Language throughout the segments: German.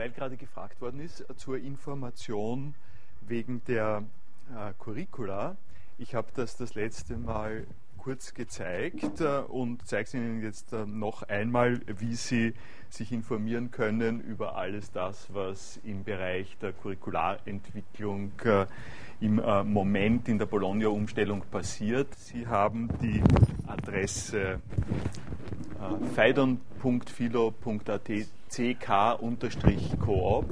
weil gerade gefragt worden ist, zur Information wegen der äh, Curricula. Ich habe das das letzte Mal kurz gezeigt äh, und zeige es Ihnen jetzt äh, noch einmal, wie Sie sich informieren können über alles das, was im Bereich der Curricularentwicklung äh, im äh, Moment in der Bologna-Umstellung passiert. Sie haben die Adresse äh, feidon.philo.at ck-coop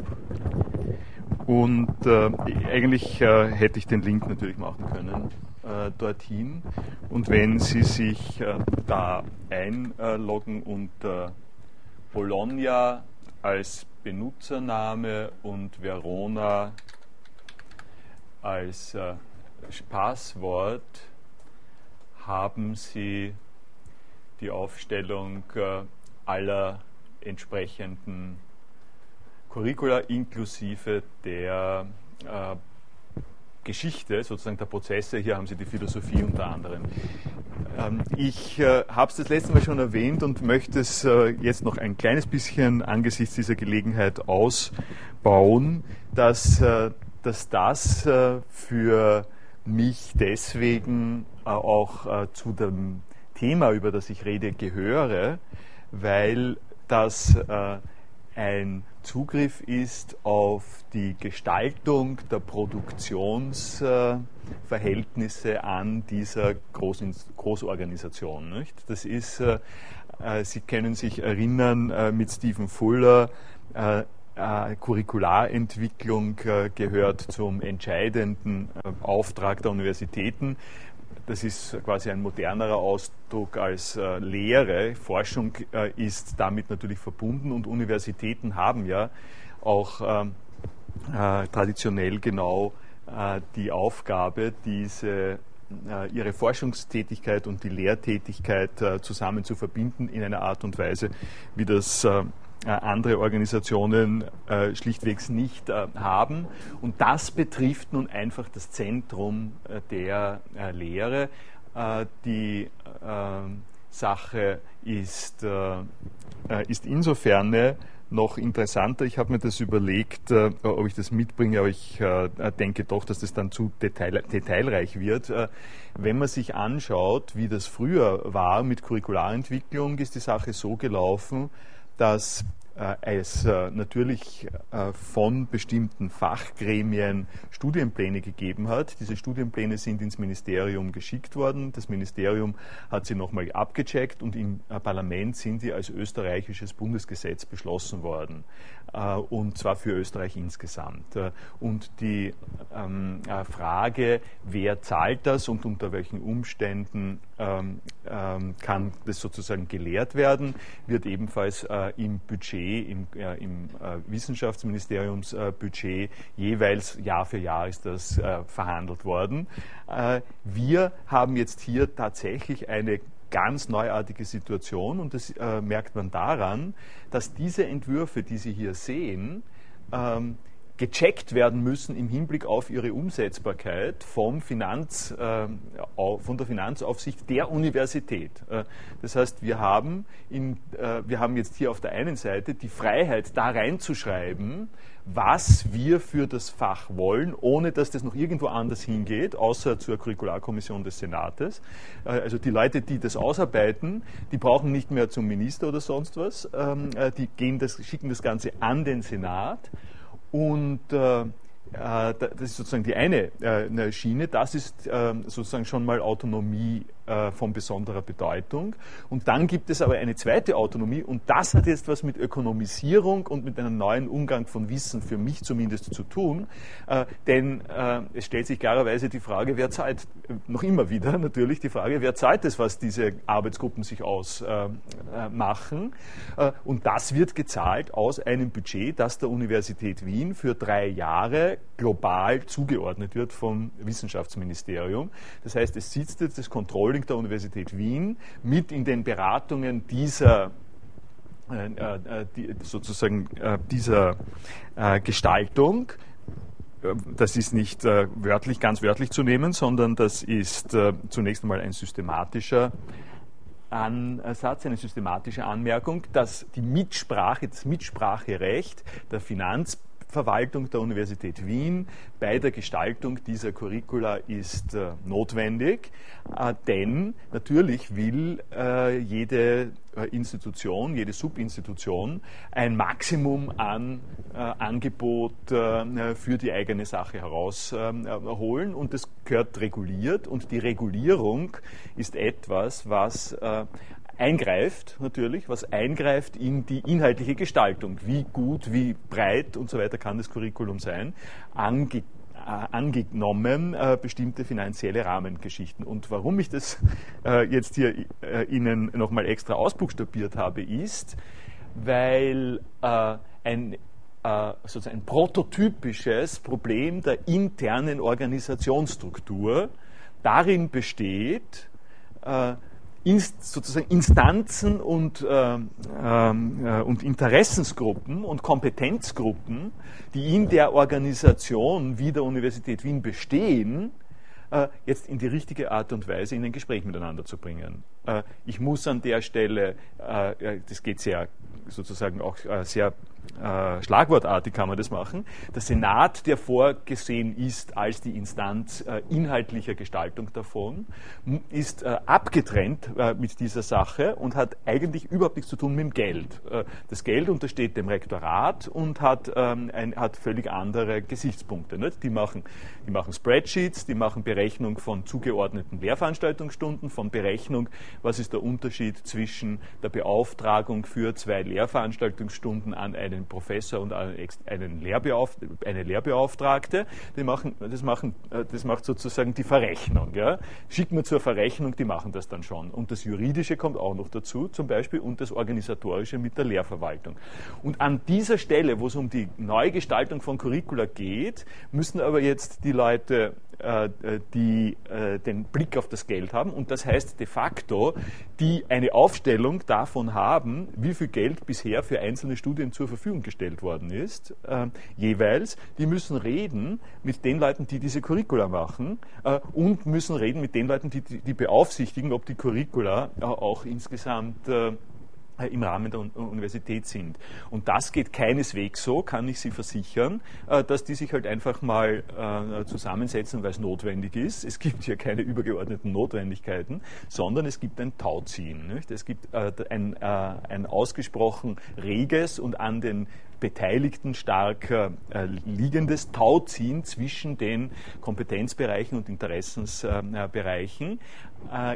und äh, eigentlich äh, hätte ich den Link natürlich machen können äh, dorthin. Und wenn Sie sich äh, da einloggen unter Bologna als Benutzername und Verona als äh, Passwort, haben Sie die Aufstellung äh, aller entsprechenden Curricula inklusive der äh, Geschichte, sozusagen der Prozesse. Hier haben Sie die Philosophie unter anderem. Ähm, ich äh, habe es das letzte Mal schon erwähnt und möchte es äh, jetzt noch ein kleines bisschen angesichts dieser Gelegenheit ausbauen, dass, äh, dass das für mich deswegen auch zu dem Thema, über das ich rede, gehöre, weil das ein Zugriff ist auf die Gestaltung der Produktionsverhältnisse an dieser Großorganisation. Nicht? Das ist, äh, äh, Sie können sich erinnern, äh, mit Stephen Fuller, Curricularentwicklung gehört zum entscheidenden Auftrag der Universitäten. Das ist quasi ein modernerer Ausdruck als äh, Lehre. Forschung äh, ist damit natürlich verbunden und Universitäten haben ja auch ähm, äh, traditionell genau äh, die Aufgabe, diese äh, ihre Forschungstätigkeit und die Lehrtätigkeit äh, zusammen zu verbinden in einer Art und Weise, wie das äh, andere Organisationen äh, schlichtwegs nicht äh, haben. Und das betrifft nun einfach das Zentrum der Lehre. die Sache ist, ist insofern noch interessanter. Ich habe mir das überlegt, äh, ob ich das mitbringe, aber ich äh, denke doch, dass das dann zu detail, detailreich wird. Äh, wenn man sich anschaut, wie das früher war mit Curricularentwicklung, ist die Sache so gelaufen, dass es äh, natürlich äh, von bestimmten Fachgremien Studienpläne gegeben hat. Diese Studienpläne sind ins Ministerium geschickt worden. Das Ministerium hat sie nochmal abgecheckt und im Parlament sind sie als österreichisches Bundesgesetz beschlossen worden. Und zwar für Österreich insgesamt. Und die ähm, Frage, wer zahlt das und unter welchen Umständen ähm, ähm, kann das sozusagen gelehrt werden, wird ebenfalls im Budget Budget, im, äh, im äh, Wissenschaftsministeriumsbudget, äh, jeweils Jahr für Jahr ist das äh, verhandelt worden. Wir haben jetzt hier tatsächlich eine ganz neuartige Situation und das merkt man daran, dass diese Entwürfe, die Sie hier sehen, ähm, gecheckt werden müssen im Hinblick auf ihre Umsetzbarkeit vom Finanz, äh, von der Finanzaufsicht der Universität. Äh, das heißt, wir haben, in, äh, wir haben jetzt hier auf der einen Seite die Freiheit, da reinzuschreiben, was wir für das Fach wollen, ohne dass das noch irgendwo anders hingeht, außer zur Curricularkommission des Senates. Äh, also die Leute, die das ausarbeiten, die brauchen nicht mehr zum Minister oder sonst was, ähm, äh, die gehen das, schicken das Ganze an den Senat und äh, äh, das ist sozusagen die eine äh, Schiene. Das ist äh, sozusagen schon mal Autonomie von besonderer Bedeutung. Und dann gibt es aber eine zweite Autonomie und das hat jetzt was mit Ökonomisierung und mit einem neuen Umgang von Wissen für mich zumindest zu tun. Denn es stellt sich klarerweise die Frage, wer zahlt, noch immer wieder natürlich die Frage, wer zahlt es, was diese Arbeitsgruppen sich ausmachen. Und das wird gezahlt aus einem Budget, das der Universität Wien für drei Jahre global zugeordnet wird vom Wissenschaftsministerium. Das heißt, es sitzt jetzt das Controlling der Universität Wien mit in den Beratungen dieser äh, äh, die, sozusagen äh, dieser äh, Gestaltung. Das ist nicht äh, wörtlich, ganz wörtlich zu nehmen, sondern das ist äh, zunächst einmal ein systematischer Ansatz, eine systematische Anmerkung, dass die Mitsprache, das Mitspracherecht der Finanz Verwaltung der Universität Wien bei der Gestaltung dieser Curricula ist äh, notwendig, äh, denn natürlich will äh, jede äh, Institution, jede Subinstitution ein Maximum an äh, Angebot äh, für die eigene Sache herausholen und das gehört reguliert. Und die Regulierung ist etwas, was eingreift natürlich, was eingreift in die inhaltliche Gestaltung. Wie gut, wie breit und so weiter kann das Curriculum sein, ange, äh, angenommen äh, bestimmte finanzielle Rahmengeschichten. Und warum ich das äh, jetzt hier äh, Ihnen nochmal extra ausbuchstabiert habe, ist, weil äh, ein äh, sozusagen ein prototypisches Problem der internen Organisationsstruktur darin besteht, sozusagen Instanzen und, äh, äh, und Interessensgruppen und Kompetenzgruppen, die in der Organisation wie der Universität Wien bestehen, äh, jetzt in die richtige Art und Weise in ein Gespräch miteinander zu bringen. Äh, ich muss an der Stelle, äh, das geht sehr sozusagen auch sehr äh, schlagwortartig kann man das machen. Der Senat, der vorgesehen ist als die Instanz äh, inhaltlicher Gestaltung davon, ist äh, abgetrennt äh, mit dieser Sache und hat eigentlich überhaupt nichts zu tun mit dem Geld. Äh, das Geld untersteht dem Rektorat und hat, ähm, ein, hat völlig andere Gesichtspunkte. Nicht? Die, machen, die machen Spreadsheets, die machen Berechnung von zugeordneten Lehrveranstaltungsstunden, von Berechnung, was ist der Unterschied zwischen der Beauftragung für zwei Lehrveranstaltungsstunden an einen Professor und einen Lehrbeauf eine Lehrbeauftragte. Die machen, das, machen, äh, das macht sozusagen die Verrechnung. Ja. Schickt man zur Verrechnung, die machen das dann schon. Und das Juridische kommt auch noch dazu, zum Beispiel, und das Organisatorische mit der Lehrverwaltung. Und an dieser Stelle, wo es um die Neugestaltung von Curricula geht, müssen aber jetzt die Leute die äh, den Blick auf das Geld haben. Und das heißt de facto, die eine Aufstellung davon haben, wie viel Geld bisher für einzelne Studien zur Verfügung gestellt worden ist, äh, jeweils, die müssen reden mit den Leuten, die diese Curricula machen und müssen reden mit den Leuten, die, die beaufsichtigen, ob die Curricula auch insgesamt äh, im Rahmen der Universität sind. Und das geht keineswegs so, kann ich Sie versichern, äh, dass die sich halt einfach mal äh, zusammensetzen, weil es notwendig ist. Es gibt hier keine übergeordneten Notwendigkeiten, sondern es gibt ein Tauziehen. Es gibt ein, ein ausgesprochen reges und an den Beteiligten stark äh, liegendes Tauziehen zwischen den Kompetenzbereichen und Interessensbereichen, äh,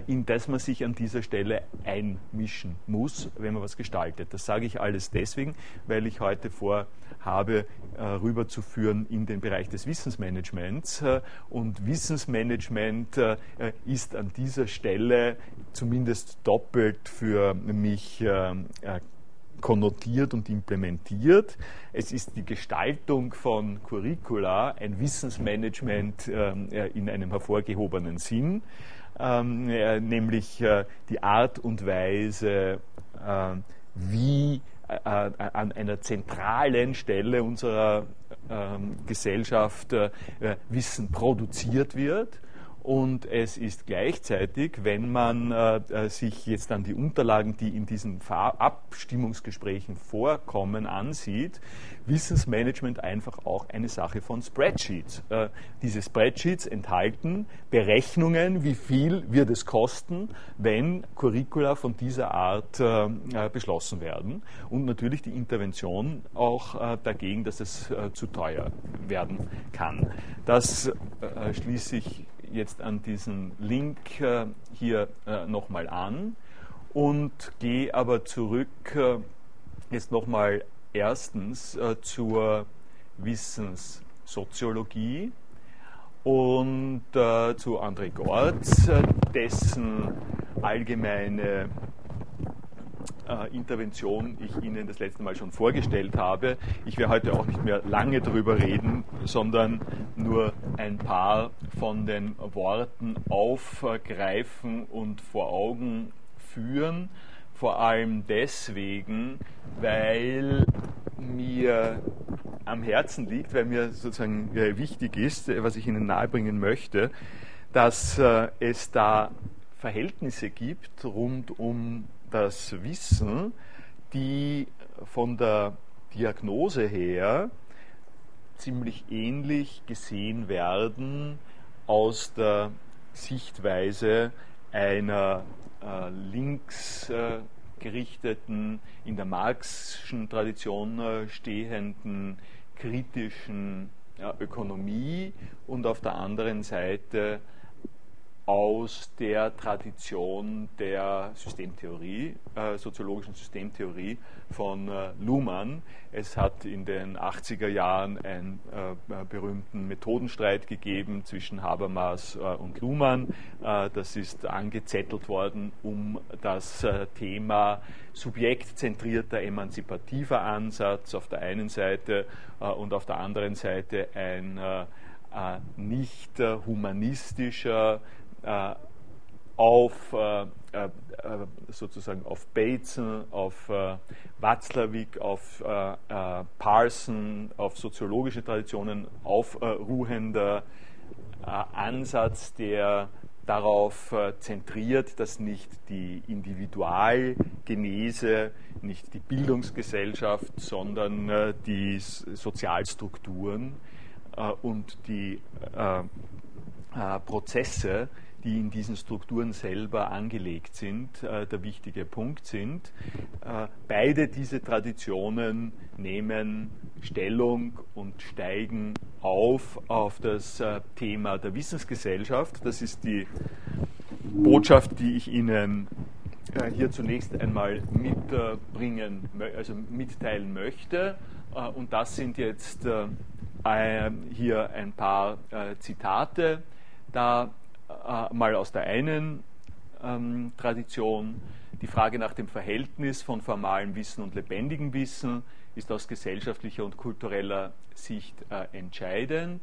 in das man sich an dieser Stelle einmischen muss, wenn man was gestaltet. Das sage ich alles deswegen, weil ich heute vorhabe, äh, rüberzuführen in den Bereich des Wissensmanagements. Äh, und Wissensmanagement äh, ist an dieser Stelle zumindest doppelt für mich äh, äh, konnotiert und implementiert. Es ist die Gestaltung von Curricula, ein Wissensmanagement äh, in einem hervorgehobenen Sinn, ähm, äh, nämlich äh, die Art und Weise, wie an einer zentralen Stelle unserer ähm, Gesellschaft Wissen produziert wird und es ist gleichzeitig, wenn man äh, äh sich jetzt dann die Unterlagen, die in diesen Abstimmungsgesprächen vorkommen, ansieht, Wissensmanagement einfach auch eine Sache von Spreadsheets. Äh, diese Spreadsheets enthalten Berechnungen, wie viel wird es kosten, wenn Curricula von dieser Art äh, äh beschlossen werden und natürlich die Intervention auch äh, dagegen, dass es zu teuer werden kann. Das schließe ich jetzt an diesen Link äh, hier äh, nochmal an und gehe aber zurück äh, jetzt nochmal erstens zur Wissenssoziologie und zu André Gortz, dessen allgemeine äh, Intervention ich Ihnen das letzte Mal schon vorgestellt habe. Ich werde heute auch nicht mehr lange darüber reden, sondern nur ein paar von den Worten aufgreifen und vor Augen führen. Vor allem deswegen, weil mir am Herzen liegt, weil mir sozusagen wichtig ist, was ich Ihnen nahebringen möchte, dass äh, es da Verhältnisse gibt rund um das Wissen, die von der Diagnose her ziemlich ähnlich gesehen werden aus der Sichtweise einer äh, linksgerichteten, äh, in der marxischen Tradition äh, stehenden, kritischen Ökonomie und auf der anderen Seite aus der Tradition der Systemtheorie, äh, soziologischen Systemtheorie von äh, Luhmann. Es hat in den 80er Jahren einen äh, äh, berühmten Methodenstreit gegeben zwischen Habermas äh, und Luhmann. Äh, das ist angezettelt worden um das Thema subjektzentrierter, emanzipativer Ansatz auf der einen Seite und auf der anderen Seite ein nicht humanistischer, auf äh, äh, sozusagen auf Bateson, auf Watzlawick, auf Parson, auf soziologische Traditionen aufruhender Ansatz, der darauf zentriert, dass nicht die Individualgenese, nicht die Bildungsgesellschaft, sondern die Sozialstrukturen und die Prozesse die in diesen Strukturen selber angelegt sind, äh, der wichtige Punkt sind. Äh, beide diese Traditionen nehmen Stellung und steigen auf auf das äh, Thema der Wissensgesellschaft. Das ist die Botschaft, die ich Ihnen äh, hier zunächst einmal mitbringen, also mitteilen möchte. Äh, und das sind jetzt äh, hier ein paar Zitate. Da äh, mal aus der einen ähm, Tradition. Die Frage nach dem Verhältnis von formalem Wissen und lebendigem Wissen ist aus gesellschaftlicher und kultureller Sicht äh, entscheidend.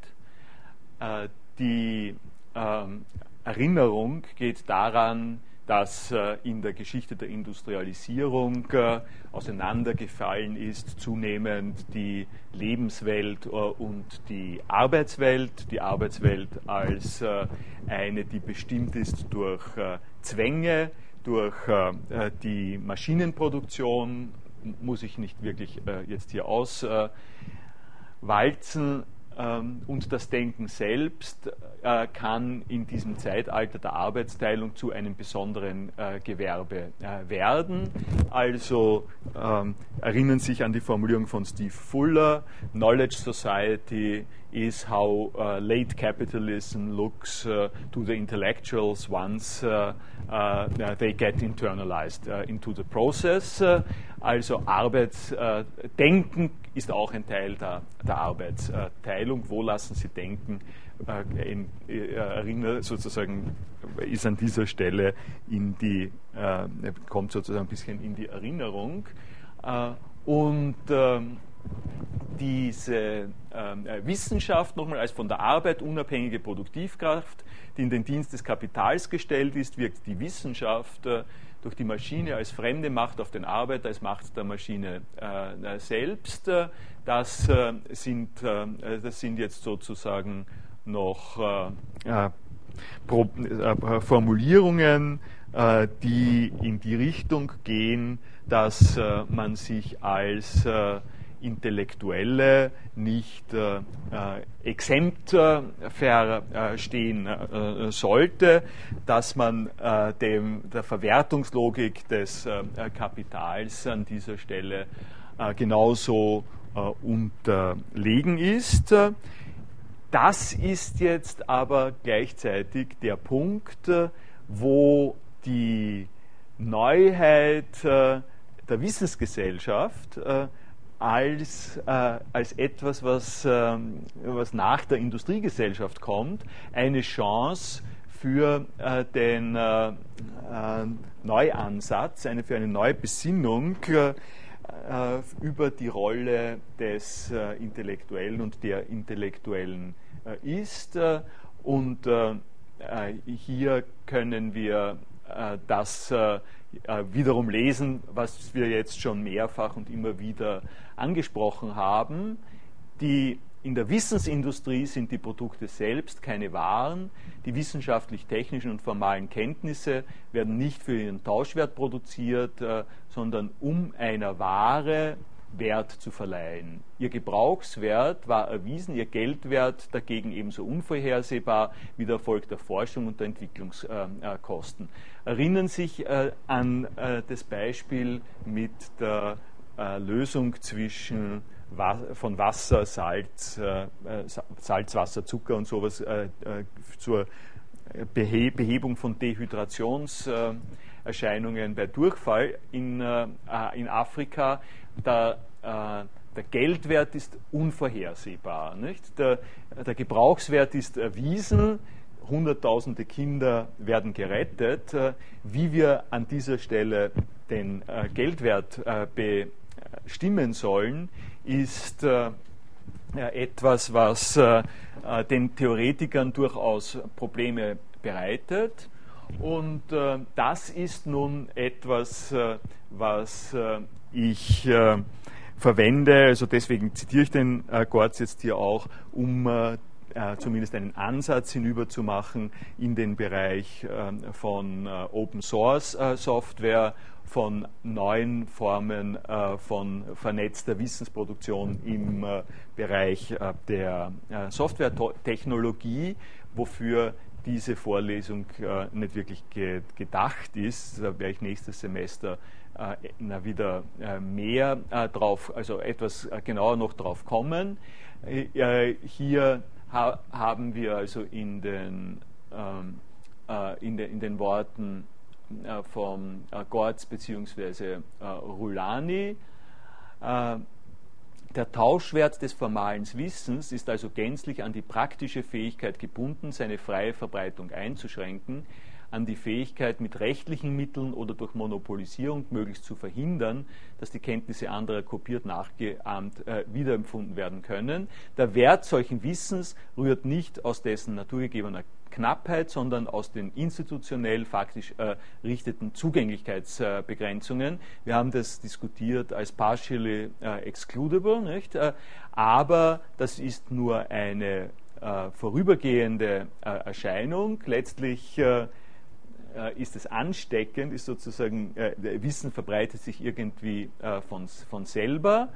Äh, die ähm, Erinnerung geht daran, dass äh, in der Geschichte der Industrialisierung äh, auseinandergefallen ist zunehmend die Lebenswelt äh, und die Arbeitswelt. Die Arbeitswelt als eine, die bestimmt ist durch Zwänge, durch die Maschinenproduktion, muss ich nicht wirklich jetzt hier auswalzen, und das Denken selbst äh, kann in diesem Zeitalter der Arbeitsteilung zu einem besonderen äh, Gewerbe äh, werden. Also ähm, erinnern sich an die Formulierung von Steve Fuller, Knowledge Society is how uh, late capitalism looks uh, to the intellectuals once uh, they get internalized into the process. also Arbeitsdenken ist auch ein Teil der, der Arbeitsteilung. Wo lassen Sie denken? Äh, in, äh, erinnert sozusagen, ist an dieser Stelle in die, äh, kommt sozusagen ein bisschen in die Erinnerung. Äh, und ähm, diese ähm, äh, Wissenschaft nochmal als von der Arbeit unabhängige Produktivkraft, die in den Dienst des Kapitals gestellt ist, wirkt die Wissenschaft äh, durch die Maschine als fremde Macht auf den Arbeiter, als Macht der Maschine äh, selbst. Das, äh, sind, das sind jetzt sozusagen noch äh, Pro, äh, Formulierungen, äh, die in die Richtung gehen, dass äh, man sich als äh, Intellektuelle nicht äh, exempt verstehen sollte, dass man dem, der Verwertungslogik des Kapitals an dieser Stelle genauso unterlegen ist. Das ist jetzt aber gleichzeitig der Punkt, äh, wo die Neuheit äh, der Wissensgesellschaft äh, als, als etwas, was, ähm, was nach der Industriegesellschaft kommt, eine Chance für den Neuansatz, eine, für eine neue Besinnung äh, über die Rolle des äh, Intellektuellen und der Intellektuellen äh, ist. Und hier können wir das wiederum lesen, was wir jetzt schon mehrfach und immer wieder angesprochen haben. Die in der Wissensindustrie sind die Produkte selbst keine Waren. Die wissenschaftlich-technischen und formalen Kenntnisse werden nicht für ihren Tauschwert produziert, äh, sondern um einer Ware Wert zu verleihen. Ihr Gebrauchswert war erwiesen, ihr Geldwert dagegen ebenso unvorhersehbar wie der Erfolg der Forschung und der Entwicklungskosten. Erinnern sich äh, an äh, das Beispiel mit der Lösung zwischen von Wasser, Salz, äh, Salz, Wasser, Zucker und sowas äh, äh, zur Behebung von Dehydrationserscheinungen bei Durchfall in, in Afrika. Der, der Geldwert ist unvorhersehbar. Nicht? Der, der Gebrauchswert ist erwiesen. Hunderttausende Kinder werden gerettet. Wie wir an dieser Stelle den Geldwert bestimmen sollen, ist äh, etwas, was äh, äh, den Theoretikern durchaus Probleme bereitet. Und das ist nun etwas, was ich verwende, also deswegen zitiere ich den Gortz jetzt hier auch, um zumindest einen Ansatz hinüberzumachen in den Bereich von Open Source Software von neuen Formen äh, von vernetzter Wissensproduktion im äh, Bereich äh, der äh, Softwaretechnologie, wofür diese Vorlesung äh, nicht wirklich ge gedacht ist. Da werde ich nächstes Semester äh, wieder mehr drauf, also etwas genauer noch drauf kommen. hier ha haben wir also in den, ähm, in, de in den Worten äh, vom äh, Gortz bzw. Äh, Rulani. Der Tauschwert des formalen Wissens ist also gänzlich an die praktische Fähigkeit gebunden, seine freie Verbreitung einzuschränken, an die Fähigkeit, mit rechtlichen Mitteln oder durch Monopolisierung möglichst zu verhindern, dass die Kenntnisse anderer kopiert, nachgeahmt, äh, wiederempfunden werden können. Der Wert solchen Wissens rührt nicht aus dessen naturgegebener Knappheit, sondern aus den institutionell faktisch äh, richteten Zugänglichkeitsbegrenzungen. Wir haben das diskutiert als partially äh, excludable, nicht? Äh, aber das ist nur eine äh, vorübergehende äh, Erscheinung. Letztlich äh, ist es ansteckend, ist sozusagen, Wissen verbreitet sich irgendwie von, von selber.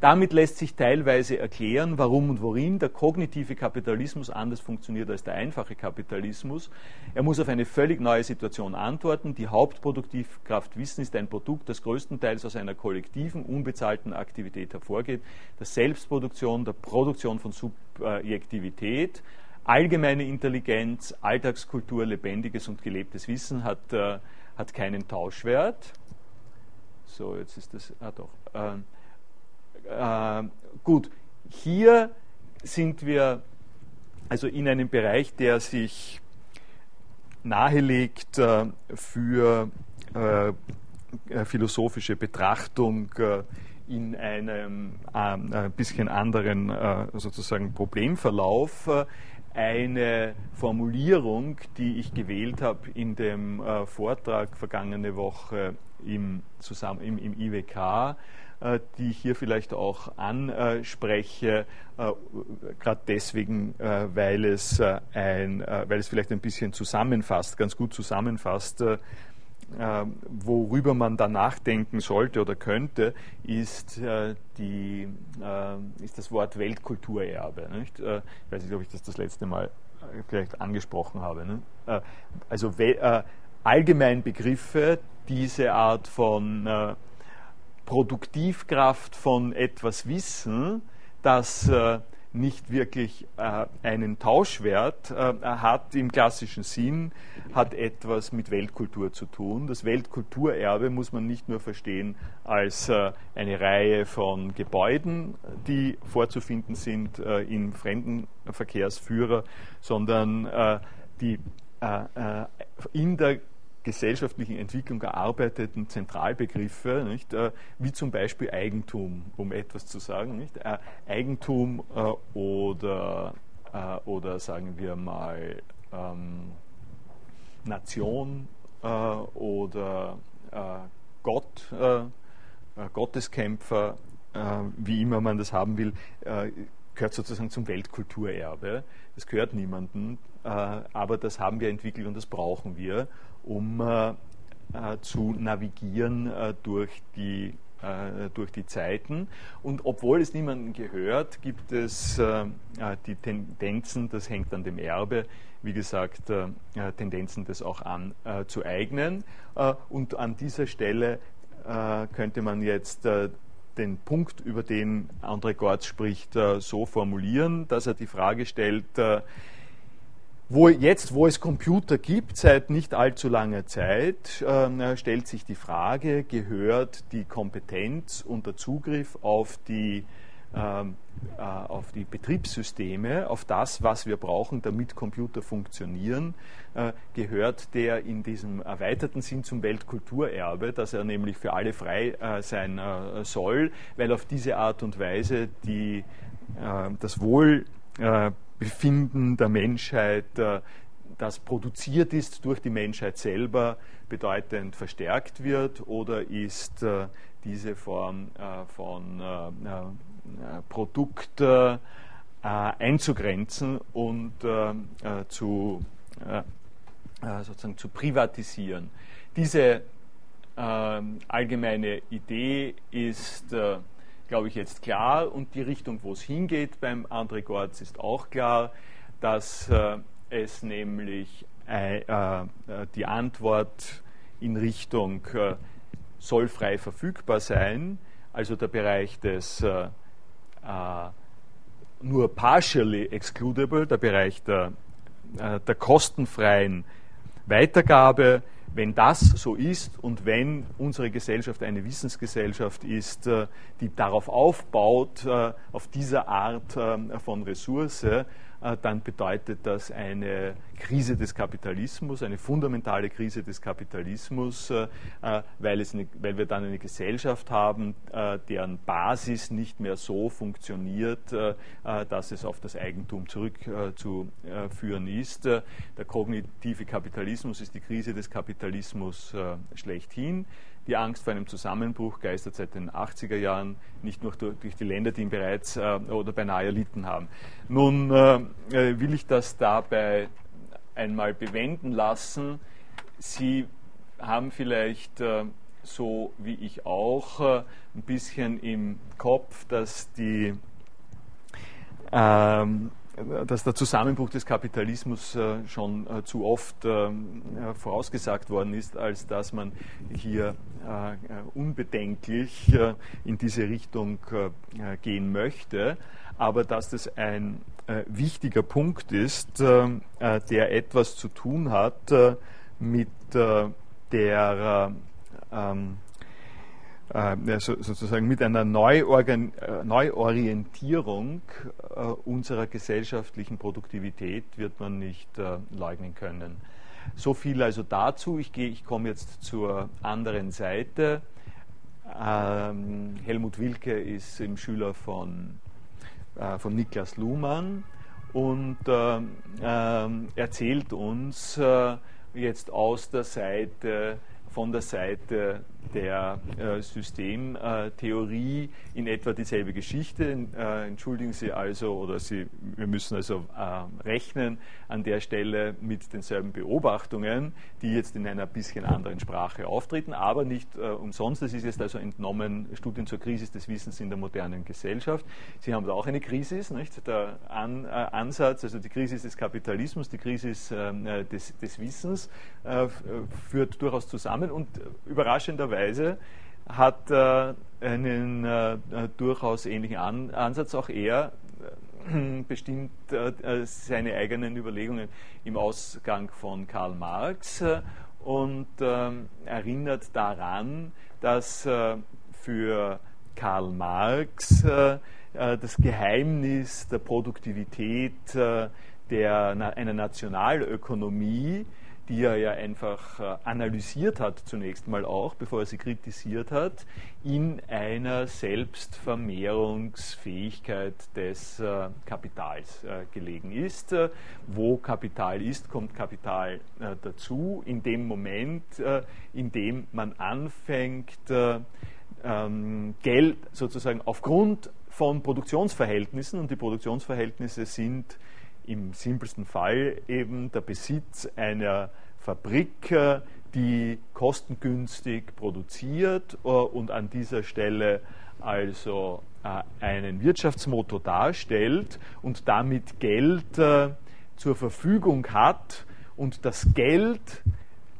Damit lässt sich teilweise erklären, warum und worin der kognitive Kapitalismus anders funktioniert als der einfache Kapitalismus. Er muss auf eine völlig neue Situation antworten. Die Hauptproduktivkraft Wissen ist ein Produkt, das größtenteils aus einer kollektiven, unbezahlten Aktivität hervorgeht, der Selbstproduktion, der Produktion von Subjektivität. Allgemeine Intelligenz, Alltagskultur, lebendiges und gelebtes Wissen hat, äh, hat keinen Tauschwert. So, jetzt ist das, ah doch. Äh, äh, gut, hier sind wir also in einem Bereich, der sich nahelegt äh, für äh, äh philosophische Betrachtung äh, in einem ähm, ein bisschen anderen äh, sozusagen Problemverlauf eine Formulierung, die ich gewählt habe in dem Vortrag vergangene Woche im, zusammen, im, im IWK, äh, die ich hier vielleicht auch anspreche, äh, gerade deswegen, äh, weil es, ein, weil es vielleicht ein bisschen zusammenfasst, ganz gut zusammenfasst, worüber man da nachdenken sollte oder könnte, ist, die, ist das Wort Weltkulturerbe. Nicht? Ich weiß nicht, ob ich das das letzte Mal vielleicht angesprochen habe. Ne? Also allgemein Begriffe, diese Art von Produktivkraft von etwas Wissen, das äh, nicht wirklich äh, einen Tauschwert äh, hat im klassischen Sinn, hat etwas mit Weltkultur zu tun. Das Weltkulturerbe muss man nicht nur verstehen als äh, eine Reihe von Gebäuden, die vorzufinden sind äh, in Fremdenverkehrsführer, sondern äh, die äh, in der gesellschaftlichen Entwicklung erarbeiteten Zentralbegriffe, nicht, äh, wie zum Beispiel Eigentum, um etwas zu sagen. Nicht? Äh, Eigentum äh, oder, oder sagen wir mal ähm, Nation oder Gott, Gotteskämpfer, wie immer man das haben will, gehört sozusagen zum Weltkulturerbe. Das gehört niemandem, aber das haben wir entwickelt und das brauchen wir, um äh, äh, zu navigieren durch die durch die Zeiten. Und obwohl es niemandem gehört, gibt es die Tendenzen, das hängt an dem Erbe, wie gesagt, Tendenzen, das auch anzueignen. Und an dieser Stelle könnte man jetzt den Punkt, über den André Gortz spricht, äh, so formulieren, dass er die Frage stellt, äh, wo jetzt, wo es Computer gibt, seit nicht allzu langer Zeit, äh, stellt sich die Frage, gehört die Kompetenz und der Zugriff auf die ähm, äh, auf die Betriebssysteme, auf das, was wir brauchen, damit Computer funktionieren, äh, gehört der in diesem erweiterten Sinn zum Weltkulturerbe, dass er nämlich für alle frei äh, sein soll, weil auf diese Art und Weise die, das Wohlbefinden der Menschheit das produziert ist durch die Menschheit selber, bedeutend verstärkt wird oder ist diese Form von äh, Produkt äh, einzugrenzen und äh, zu, sozusagen zu privatisieren. Diese allgemeine Idee ist, glaube ich, jetzt klar. Und die Richtung, wo es hingeht beim André Gortz ist auch klar, dass es nämlich die Antwort in Richtung soll frei verfügbar sein, also der Bereich des äh, nur partially excludable, der Bereich der, äh, der kostenfreien Weitergabe, wenn das so ist und wenn unsere Gesellschaft eine Wissensgesellschaft ist, äh, die darauf aufbaut, auf dieser Art von Ressource, äh, dann bedeutet das eine Krise des Kapitalismus, eine fundamentale Krise des Kapitalismus, äh, äh, weil, es eine, weil wir dann eine Gesellschaft haben, deren Basis nicht mehr so funktioniert, dass es auf das Eigentum zurückzuführen ist. Der kognitive Kapitalismus ist die Krise des Kapitalismus schlechthin. Die Angst vor einem Zusammenbruch geistert seit den 80er Jahren nicht nur durch, die Länder, die ihn bereits äh, oder beinahe erlitten haben. Nun äh, äh, will ich das dabei einmal bewenden lassen. Sie haben vielleicht äh, so wie ich auch äh, ein bisschen im Kopf, dass die ähm, dass der Zusammenbruch des Kapitalismus äh, schon äh, zu oft äh, vorausgesagt worden ist, als dass man hier unbedenklich in diese Richtung gehen möchte, aber dass das ein wichtiger Punkt ist, der etwas zu tun hat mit der äh, sozusagen mit einer Neuorgan äh, Neuorientierung äh, unserer gesellschaftlichen Produktivität wird man nicht leugnen können. So viel also dazu. Ich, ich komme jetzt zur anderen Seite. Ähm, Helmut Wilke ist ein Schüler von, von Niklas Luhmann und ähm, erzählt uns jetzt aus der Seite von der Seite der äh, Systemtheorie in etwa dieselbe Geschichte. Äh, entschuldigen Sie also, oder Sie, wir müssen also äh, rechnen an der Stelle mit denselben Beobachtungen, die jetzt in einer bisschen anderen Sprache auftreten, aber nicht äh, umsonst. Das ist jetzt also entnommen Studien zur Krise des Wissens in der modernen Gesellschaft. Sie haben da auch eine Krise, nicht? Der An, äh, Ansatz, also die Krise des Kapitalismus, die Krise ähm, äh, des, des, Wissens, führt durchaus zusammen und überraschenderweise Weise hat äh, einen äh, durchaus ähnlichen An Ansatz. Auch er äh, bestimmt äh, seine eigenen Überlegungen im Ausgang von Karl Marx äh, und ähm, erinnert daran, dass äh, für Karl Marx das Geheimnis der Produktivität der, einer Nationalökonomie die er ja einfach äh, analysiert hat, zunächst mal auch, bevor er sie kritisiert hat, in einer Selbstvermehrungsfähigkeit des äh, Kapitals äh, gelegen ist. Wo Kapital ist, kommt Kapital dazu. In dem Moment, in dem man anfängt, ähm, Geld sozusagen aufgrund von Produktionsverhältnissen und die Produktionsverhältnisse sind im simpelsten Fall eben der Besitz einer Fabrik, die kostengünstig produziert äh, und an dieser Stelle also äh, einen Wirtschaftsmotor darstellt und damit Geld äh, zur Verfügung hat und das Geld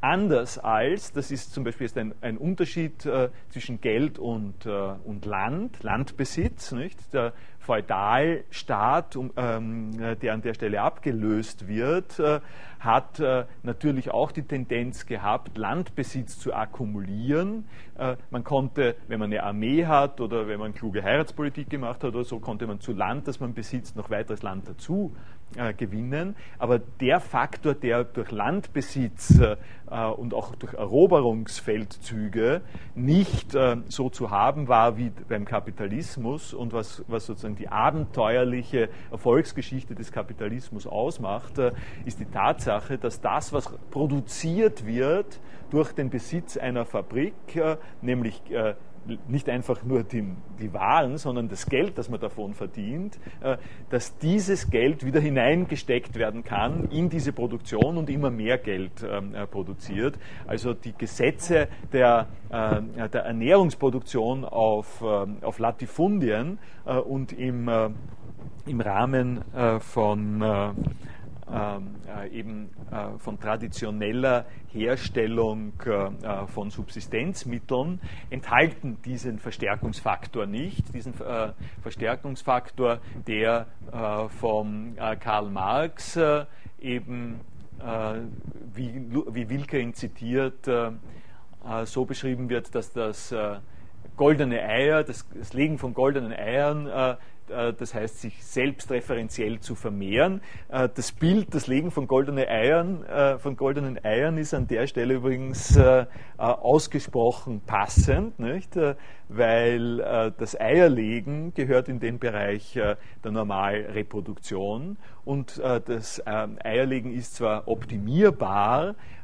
anders als, das ist zum Beispiel ist ein, ein Unterschied äh, zwischen Geld und, äh, und Land, Landbesitz. Nicht? Der Feudalstaat, um, ähm, der an der Stelle abgelöst wird, äh, hat äh, natürlich auch die Tendenz gehabt, Landbesitz zu akkumulieren. Äh, man konnte, wenn man eine Armee hat oder wenn man kluge Heiratspolitik gemacht hat oder so, konnte man zu Land, das man besitzt, noch weiteres Land dazu äh, gewinnen. Aber der Faktor, der durch Landbesitz äh, und auch durch Eroberungsfeldzüge nicht äh, so zu haben war wie beim Kapitalismus und was, was sozusagen die abenteuerliche Erfolgsgeschichte des Kapitalismus ausmacht, äh, ist die Tatsache, dass das, was produziert wird durch den Besitz einer Fabrik, äh, nämlich äh, nicht einfach nur die, die, Waren, sondern das Geld, das man davon verdient, äh, dass dieses Geld wieder hineingesteckt werden kann in diese Produktion und immer mehr Geld ähm, äh, produziert. Also die Gesetze der, äh, der Ernährungsproduktion auf, ähm, auf Latifundien und im, im Rahmen von äh, eben äh, von traditioneller Herstellung äh, von Subsistenzmitteln enthalten diesen Verstärkungsfaktor nicht, diesen Verstärkungsfaktor, der von Karl Marx eben, wie, wie Wilke ihn zitiert, so beschrieben wird, dass das goldene Eier, das, Legen von goldenen Eiern das heißt sich selbstreferenziell zu vermehren. Äh, das Bild, das Legen von goldenen Eiern, äh, von goldenen Eiern ist an der Stelle übrigens ausgesprochen passend, nicht? weil das Eierlegen gehört in den Bereich der Normalreproduktion und das ähm, Eierlegen ist zwar optimierbar, äh,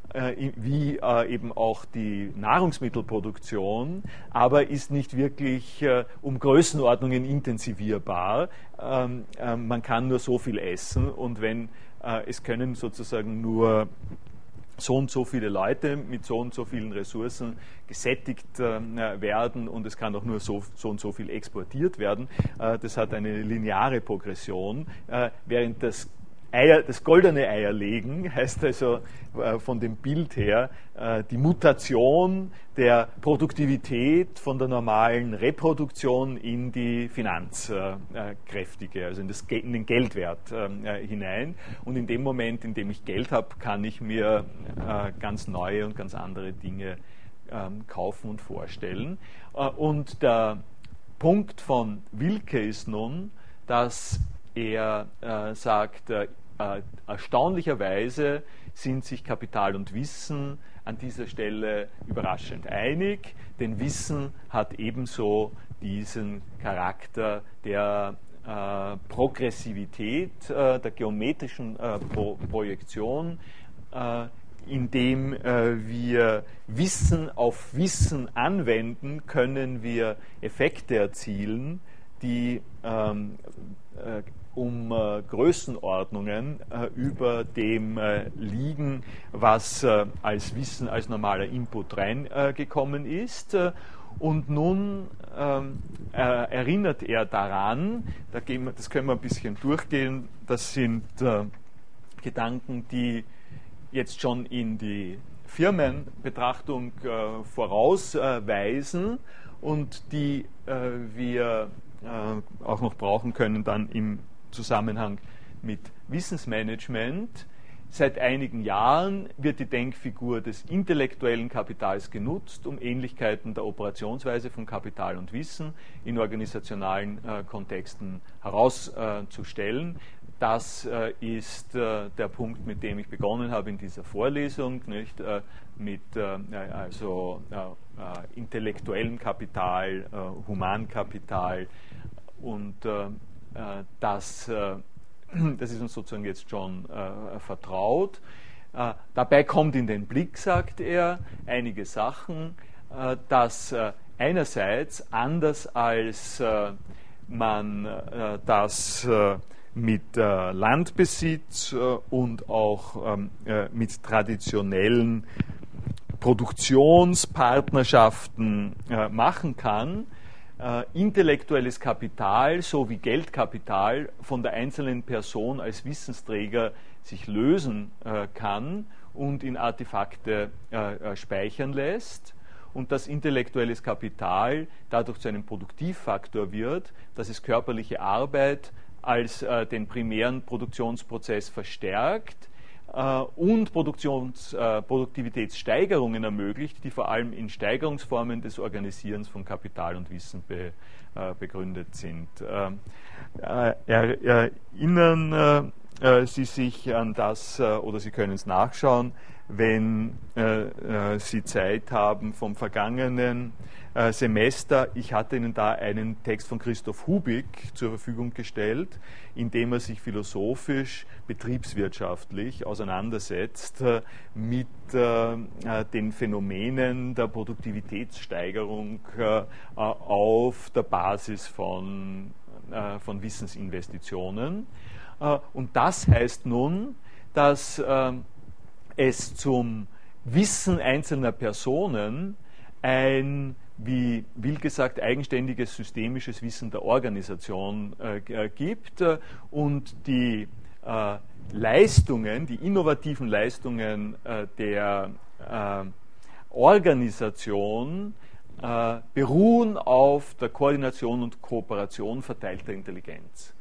wie äh, eben auch die Nahrungsmittelproduktion, aber ist nicht wirklich äh, um Größenordnungen intensivierbar. Ähm, man kann nur so viel essen und wenn es können sozusagen nur so und so viele Leute mit so und so vielen Ressourcen gesättigt werden und es kann auch nur so, so und so viel exportiert werden. das hat eine lineare Progression, während das Eier, das goldene Eierlegen heißt also äh, von dem Bild her äh, die Mutation der Produktivität von der normalen Reproduktion in die finanzkräftige, also in, das, in den Geldwert ähm, äh, hinein. Und in dem Moment, in dem ich Geld habe, kann ich mir ganz neue und ganz andere Dinge ähm, kaufen und vorstellen. Und der Punkt von Wilke ist nun, dass er äh, sagt, äh, erstaunlicherweise sind sich Kapital und Wissen an dieser Stelle überraschend einig, denn Wissen hat ebenso diesen Charakter der äh, Progressivität, äh, der geometrischen äh, Pro Projektion, äh, indem äh, wir Wissen auf Wissen anwenden, können wir Effekte erzielen, die ähm, äh, um äh, Größenordnungen äh, über dem äh, liegen, was äh, als Wissen, als normaler Input reingekommen ist. Und nun ähm, erinnert er daran, da wir, das können wir ein bisschen durchgehen, das sind Gedanken, die jetzt schon in die Firmenbetrachtung vorausweisen und die wir auch noch brauchen können dann im Zusammenhang mit Wissensmanagement. Seit einigen Jahren wird die Denkfigur des intellektuellen Kapitals genutzt, um Ähnlichkeiten der Operationsweise von Kapital und Wissen in organisationalen äh, Kontexten herauszustellen. Das äh, ist äh, der Punkt, mit dem ich begonnen habe in dieser Vorlesung, nicht? Äh, mit äh, also äh, intellektuellem Kapital, Humankapital und äh, das, äh, das ist uns sozusagen jetzt schon äh, vertraut. Dabei kommt in den Blick, sagt er, einige Sachen, dass einerseits anders als man das mit Landbesitz und auch ähm, mit traditionellen Produktionspartnerschaften machen kann, intellektuelles Kapital sowie Geldkapital von der einzelnen Person als Wissensträger sich lösen kann und in Artefakte speichern lässt und dass intellektuelles Kapital dadurch zu einem Produktivfaktor wird, dass es körperliche Arbeit als äh, den primären Produktionsprozess verstärkt äh, und Produktions, äh, Produktivitätssteigerungen ermöglicht, die vor allem in Steigerungsformen des Organisierens von Kapital und Wissen be, äh, begründet sind. Ähm, äh, erinnern äh, Sie sich an das oder Sie können es nachschauen wenn äh, äh, Sie Zeit haben vom vergangenen äh, Semester. Ich hatte Ihnen da einen Text von Christoph Hubig zur Verfügung gestellt, in dem er sich philosophisch, betriebswirtschaftlich auseinandersetzt äh, mit äh, äh, den Phänomenen der Produktivitätssteigerung auf der Basis von, von Wissensinvestitionen. und das heißt nun, dass es zum Wissen einzelner Personen ein, wie Will gesagt, eigenständiges systemisches Wissen der Organisation äh, äh gibt äh, und die äh, Leistungen, die innovativen Leistungen äh, der äh, Organisation beruhen auf der Koordination und Kooperation verteilter Intelligenz.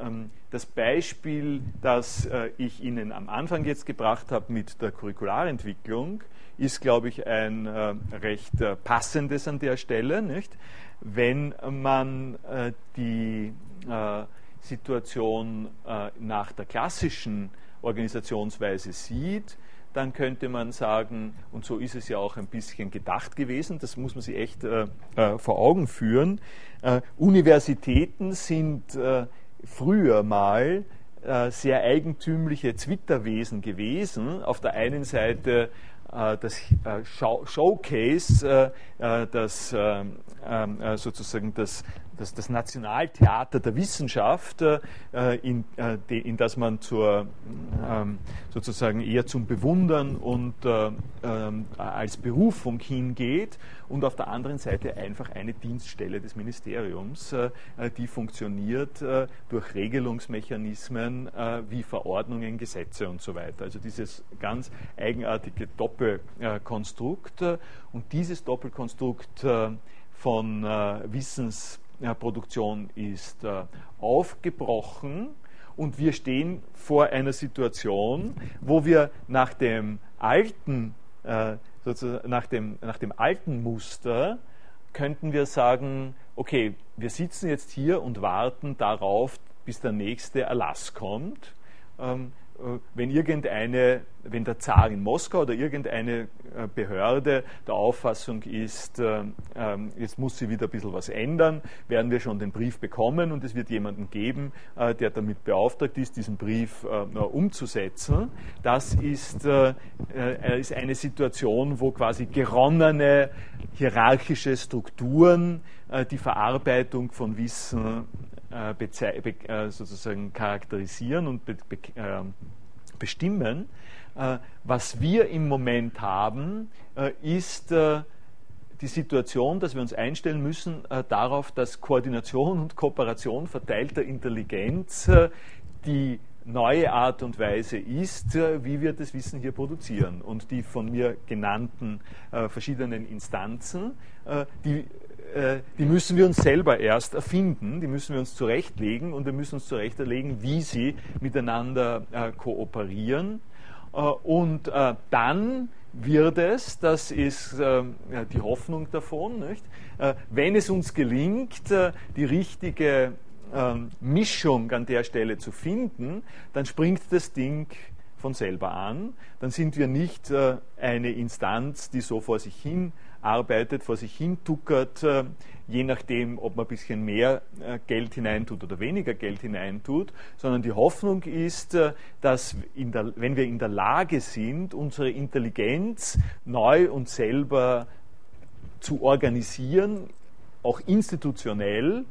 Ähm, das Beispiel, das äh, ich Ihnen am Anfang jetzt gebracht habe mit der Curricularentwicklung, ist, glaube ich, ein äh, recht äh, passendes an der Stelle. Nicht? Wenn man die Situation nach der klassischen Organisationsweise sieht, dann könnte man sagen, und so ist es ja auch ein bisschen gedacht gewesen, das muss man sich echt äh, vor Augen führen, äh, Universitäten sind äh, früher mal äh, sehr eigentümliche Zwitterwesen gewesen. Auf der einen Seite äh, das äh, Showcase, das ähm, ähm, sozusagen das das, das Nationaltheater der Wissenschaft, äh, in, äh, de, in das man zur, ähm, sozusagen eher zum Bewundern und äh, ähm, als Berufung hingeht und auf der anderen Seite einfach eine Dienststelle des Ministeriums, äh, die funktioniert äh, durch Regelungsmechanismen äh, wie Verordnungen, Gesetze und so weiter. Also dieses ganz eigenartige Doppelkonstrukt und dieses Doppelkonstrukt von Wissens Produktion ist äh, aufgebrochen und wir stehen vor einer Situation, wo wir nach dem alten, äh, nach dem, nach dem alten Muster könnten wir sagen, okay, wir sitzen jetzt hier und warten darauf, bis der nächste Erlass kommt. Äh, wenn irgendeine, wenn der Zar in Moskau oder irgendeine äh, Behörde der Auffassung ist, äh, ähm, jetzt muss sie wieder ein bisschen was ändern, werden wir schon den Brief bekommen und es wird jemanden geben, der damit beauftragt ist, diesen Brief umzusetzen. Das ist, ist eine Situation, wo quasi geronnene hierarchische Strukturen die Verarbeitung von Wissen sozusagen charakterisieren und be be äh, bestimmen. Äh, was wir im Moment haben, äh, ist äh, die Situation, dass wir uns einstellen müssen äh, darauf, dass Koordination und Kooperation verteilter Intelligenz die neue Art und Weise ist, wie wir das Wissen hier produzieren. Und die von mir genannten verschiedenen Instanzen, die äh, die müssen wir uns selber erst erfinden, die müssen wir uns zurechtlegen und wir müssen uns zurechtlegen, wie sie miteinander äh, kooperieren. Äh, und dann wird es, das ist die Hoffnung davon, nicht? wenn es uns gelingt, die richtige ähm, Mischung an der Stelle zu finden, dann springt das Ding von selber an. Dann sind wir nicht eine Instanz, die so vor sich hin arbeitet, vor sich hin tuckert, äh, je nachdem, ob man ein bisschen mehr äh, Geld hineintut oder weniger Geld hineintut, sondern die Hoffnung ist, äh, dass der, wenn wir in der Lage sind, unsere Intelligenz neu und selber zu organisieren, auch institutionell,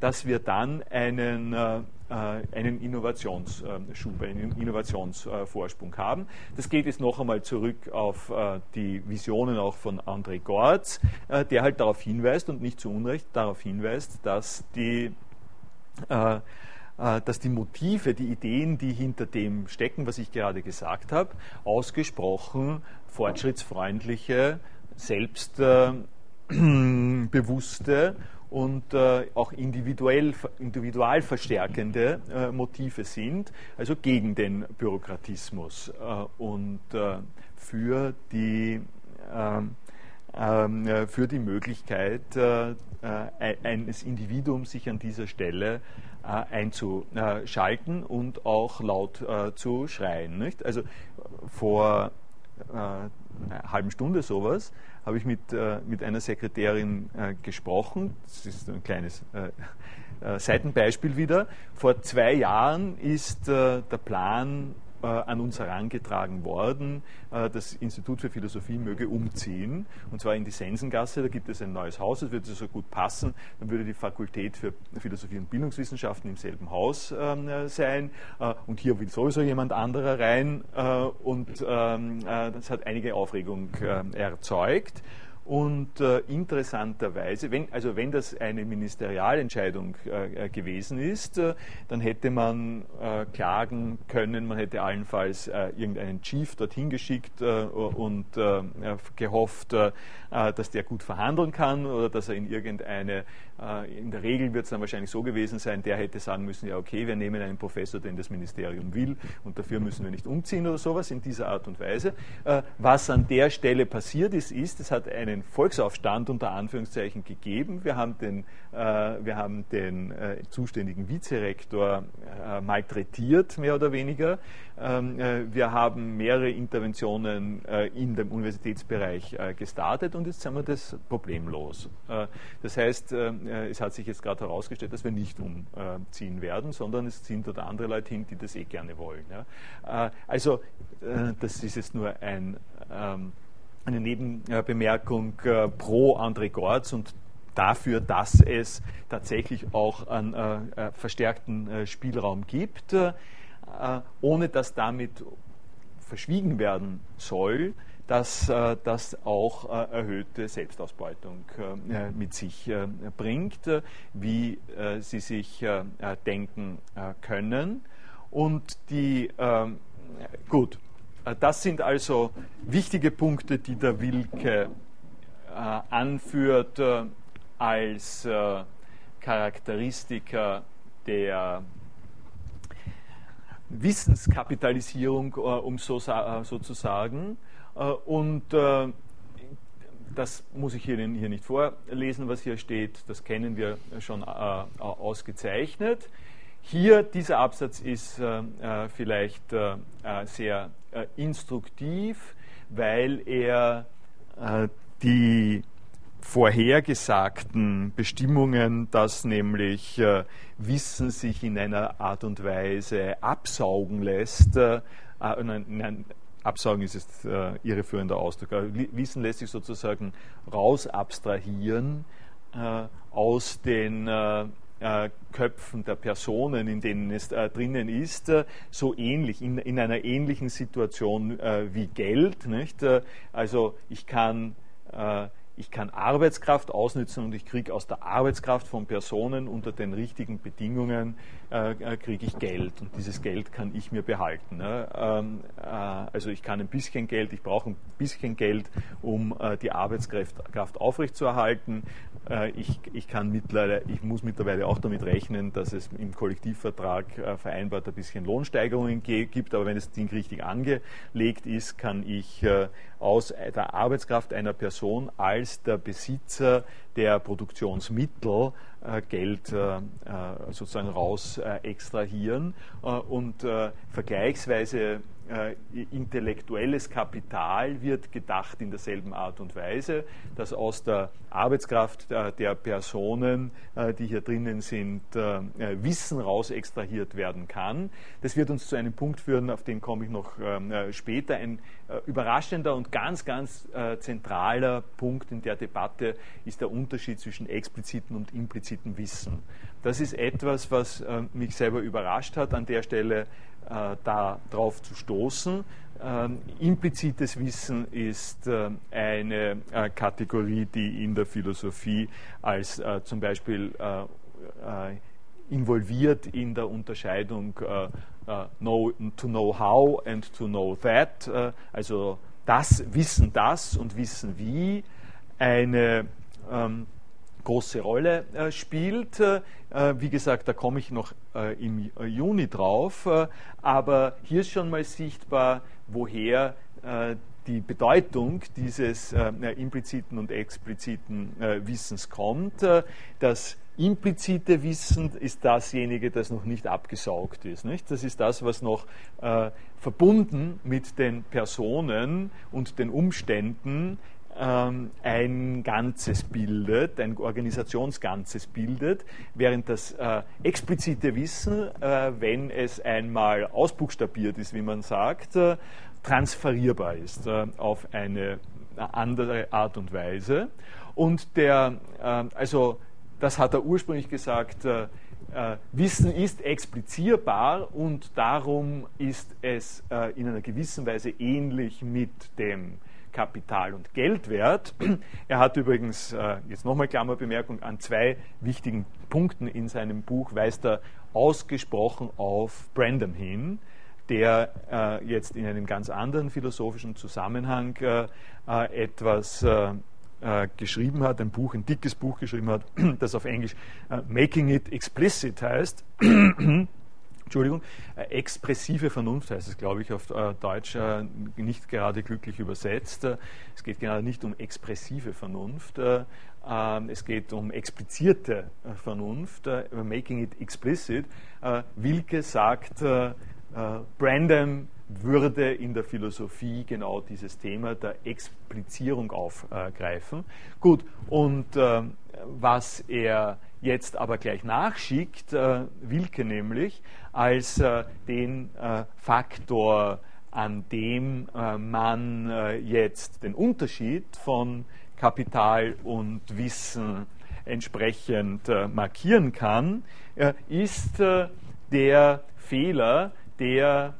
dass wir dann einen einen Innovationsschub, einen Innovationsvorsprung haben. Das geht jetzt noch einmal zurück auf die Visionen auch von André Gortz, der halt darauf hinweist und nicht zu Unrecht darauf hinweist, dass die äh, dass die Motive, die Ideen, die hinter dem stecken, was ich gerade gesagt habe, ausgesprochen fortschrittsfreundliche, selbstbewusste und äh, auch individuell, individual verstärkende äh, Motive sind, also gegen den Bürokratismus und für die ähm, ähm, für die Möglichkeit eines Individuums, sich an dieser Stelle äh, einzuschalten und auch laut äh, zu schreien. Nicht? Also vor äh, einer halben Stunde sowas habe ich mit, mit einer Sekretärin gesprochen. Das ist ein kleines Seitenbeispiel wieder. Vor zwei Jahren ist der Plan äh, an uns herangetragen worden, äh, das Institut für Philosophie möge umziehen, und zwar in die Sensengasse. Da gibt es ein neues Haus, das würde so gut passen. Dann würde die Fakultät für Philosophie und Bildungswissenschaften im selben Haus ähm, äh, sein. und hier will sowieso jemand anderer rein. und ähm, das hat einige Aufregung erzeugt. Und äh, interessanterweise, wenn, also wenn das eine Ministerialentscheidung äh, gewesen ist, äh, dann hätte man äh, klagen können, man hätte allenfalls äh, irgendeinen Chief dorthin geschickt äh, und gehofft, dass der gut verhandeln kann oder dass er in irgendeine, in der Regel wird es dann wahrscheinlich so gewesen sein, der hätte sagen müssen, ja okay, wir nehmen einen Professor, den das Ministerium will und dafür müssen wir nicht umziehen oder sowas in dieser Art und Weise. was an der Stelle passiert ist, ist, es hat eine einen Volksaufstand unter Anführungszeichen gegeben. Wir haben den, äh, wir haben den äh, zuständigen Vizerektor äh, malträtiert, mehr oder weniger. Ähm, äh, wir haben mehrere Interventionen äh, in dem Universitätsbereich äh, gestartet und jetzt sind wir das problemlos. das heißt, es hat sich jetzt gerade herausgestellt, dass wir nicht umziehen werden, sondern es sind dort andere Leute hin, die das eh gerne wollen. Also das ist jetzt nur ein ähm, eine Nebenbemerkung pro André Gortz und dafür, dass es tatsächlich auch einen verstärkten Spielraum gibt, ohne dass damit verschwiegen werden soll, dass das auch erhöhte Selbstausbeutung mit sich bringt, wie Sie sich denken können. Und die, gut, äh, das sind also wichtige Punkte, die der Wilke äh, anführt äh, als äh, Charakteristika der Wissenskapitalisierung, äh, um so, äh, so, zu sagen. und das muss ich hier, hier, nicht vorlesen, was hier steht, das kennen wir schon ausgezeichnet. Hier, dieser Absatz ist vielleicht sehr äh, instruktiv, weil er äh, die vorhergesagten Bestimmungen, dass nämlich äh, Wissen sich in einer Art und Weise absaugen lässt, äh, äh nein, Absaugen ist jetzt äh, irreführender Ausdruck, Wissen lässt sich sozusagen raus abstrahieren äh, aus den äh, äh, Köpfen der Personen, in denen es äh, drinnen ist, äh, so ähnlich, in, in, einer ähnlichen Situation äh, wie Geld. Nicht? Also ich kann ich kann Arbeitskraft ausnützen und ich kriege aus der Arbeitskraft von Personen unter den richtigen Bedingungen äh, äh, kriege ich Geld und dieses Geld kann ich mir behalten. Ne? Ähm, äh, also ich kann ein bisschen Geld, ich brauche ein bisschen Geld, um äh, die Arbeitskraft aufrechtzuerhalten. Ich, ich, kann mittlerweile, ich muss mittlerweile auch damit rechnen, dass es im Kollektivvertrag vereinbart ein bisschen Lohnsteigerungen gibt, aber wenn das Ding richtig angelegt ist, kann ich aus der Arbeitskraft einer Person als der Besitzer der Produktionsmittel Geld äh, äh sozusagen raus äh, extrahieren. Äh, und äh, vergleichsweise äh, intellektuelles Kapital wird gedacht in derselben Art und Weise, dass aus der Arbeitskraft der, der Personen, äh, die hier drinnen sind, äh, äh, Wissen raus extrahiert werden kann. Das wird uns zu einem Punkt führen, auf den komme ich noch ähm, äh, später. Ein äh, überraschender und ganz, ganz zentraler Punkt in der Debatte ist der Unterschied zwischen expliziten und impliziten Wissen. Das ist etwas, was mich selber überrascht hat, an der Stelle äh, darauf zu stoßen. Ähm, implizites Wissen ist äh, eine äh, Kategorie, die in der Philosophie als äh, zum Beispiel äh, äh, involviert in der Unterscheidung know, to know how and to know that, also das Wissen das und Wissen wie, eine ähm, große Rolle äh, spielt. Äh, wie gesagt, da komme ich noch äh, im Juni drauf. aber hier ist schon mal sichtbar, woher die Bedeutung dieses impliziten und expliziten Wissens kommt. das implizite Wissen ist dasjenige, das noch nicht abgesaugt ist. Nicht? Das ist das, was noch verbunden mit den Personen und den Umständen ähm, ein Ganzes bildet, ein Organisationsganzes bildet, während das äh, explizite Wissen, äh, wenn es einmal ausbuchstabiert ist, wie man sagt, äh, transferierbar ist äh, auf eine andere Art und Weise. Und der, äh, also das hat er ursprünglich gesagt, äh, Wissen ist explizierbar und darum ist es in einer gewissen Weise ähnlich mit dem Kapital und Geldwert. Er hat übrigens, äh, jetzt nochmal Klammerbemerkung, an zwei wichtigen Punkten in seinem Buch weist er ausgesprochen auf Brandon hin, der äh, jetzt in einem ganz anderen philosophischen Zusammenhang äh, etwas geschrieben hat, ein Buch, ein dickes Buch geschrieben hat, das auf Englisch Making It Explicit heißt. Entschuldigung, äh, expressive Vernunft heißt es, glaube ich, auf äh, Deutsch äh, nicht gerade glücklich übersetzt. Es geht gerade nicht um expressive Vernunft, ähm, es geht um explizierte Vernunft, making it explicit. Wilke sagt, Brandon würde in der Philosophie genau dieses Thema der Explizierung aufgreifen. Gut, und was er jetzt aber gleich nachschickt, Wilke nämlich, als äh, den äh, Faktor, an dem äh, man äh, jetzt den Unterschied von Kapital und Wissen entsprechend äh, markieren kann, äh, ist der Fehler, der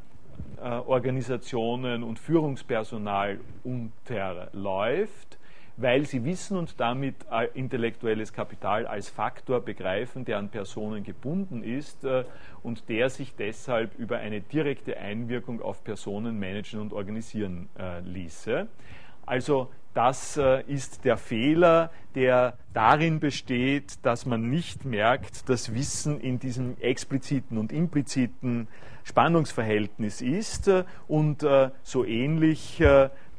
Organisationen und Führungspersonal unterläuft, weil sie Wissen und damit intellektuelles Kapital als Faktor begreifen, der an Personen gebunden ist äh, und der sich deshalb über eine direkte Einwirkung auf Personen managen und organisieren äh, ließe. Also das äh, ist der Fehler, der darin besteht, dass man nicht merkt, dass Wissen in diesem expliziten und impliziten Spannungsverhältnis ist und so ähnlich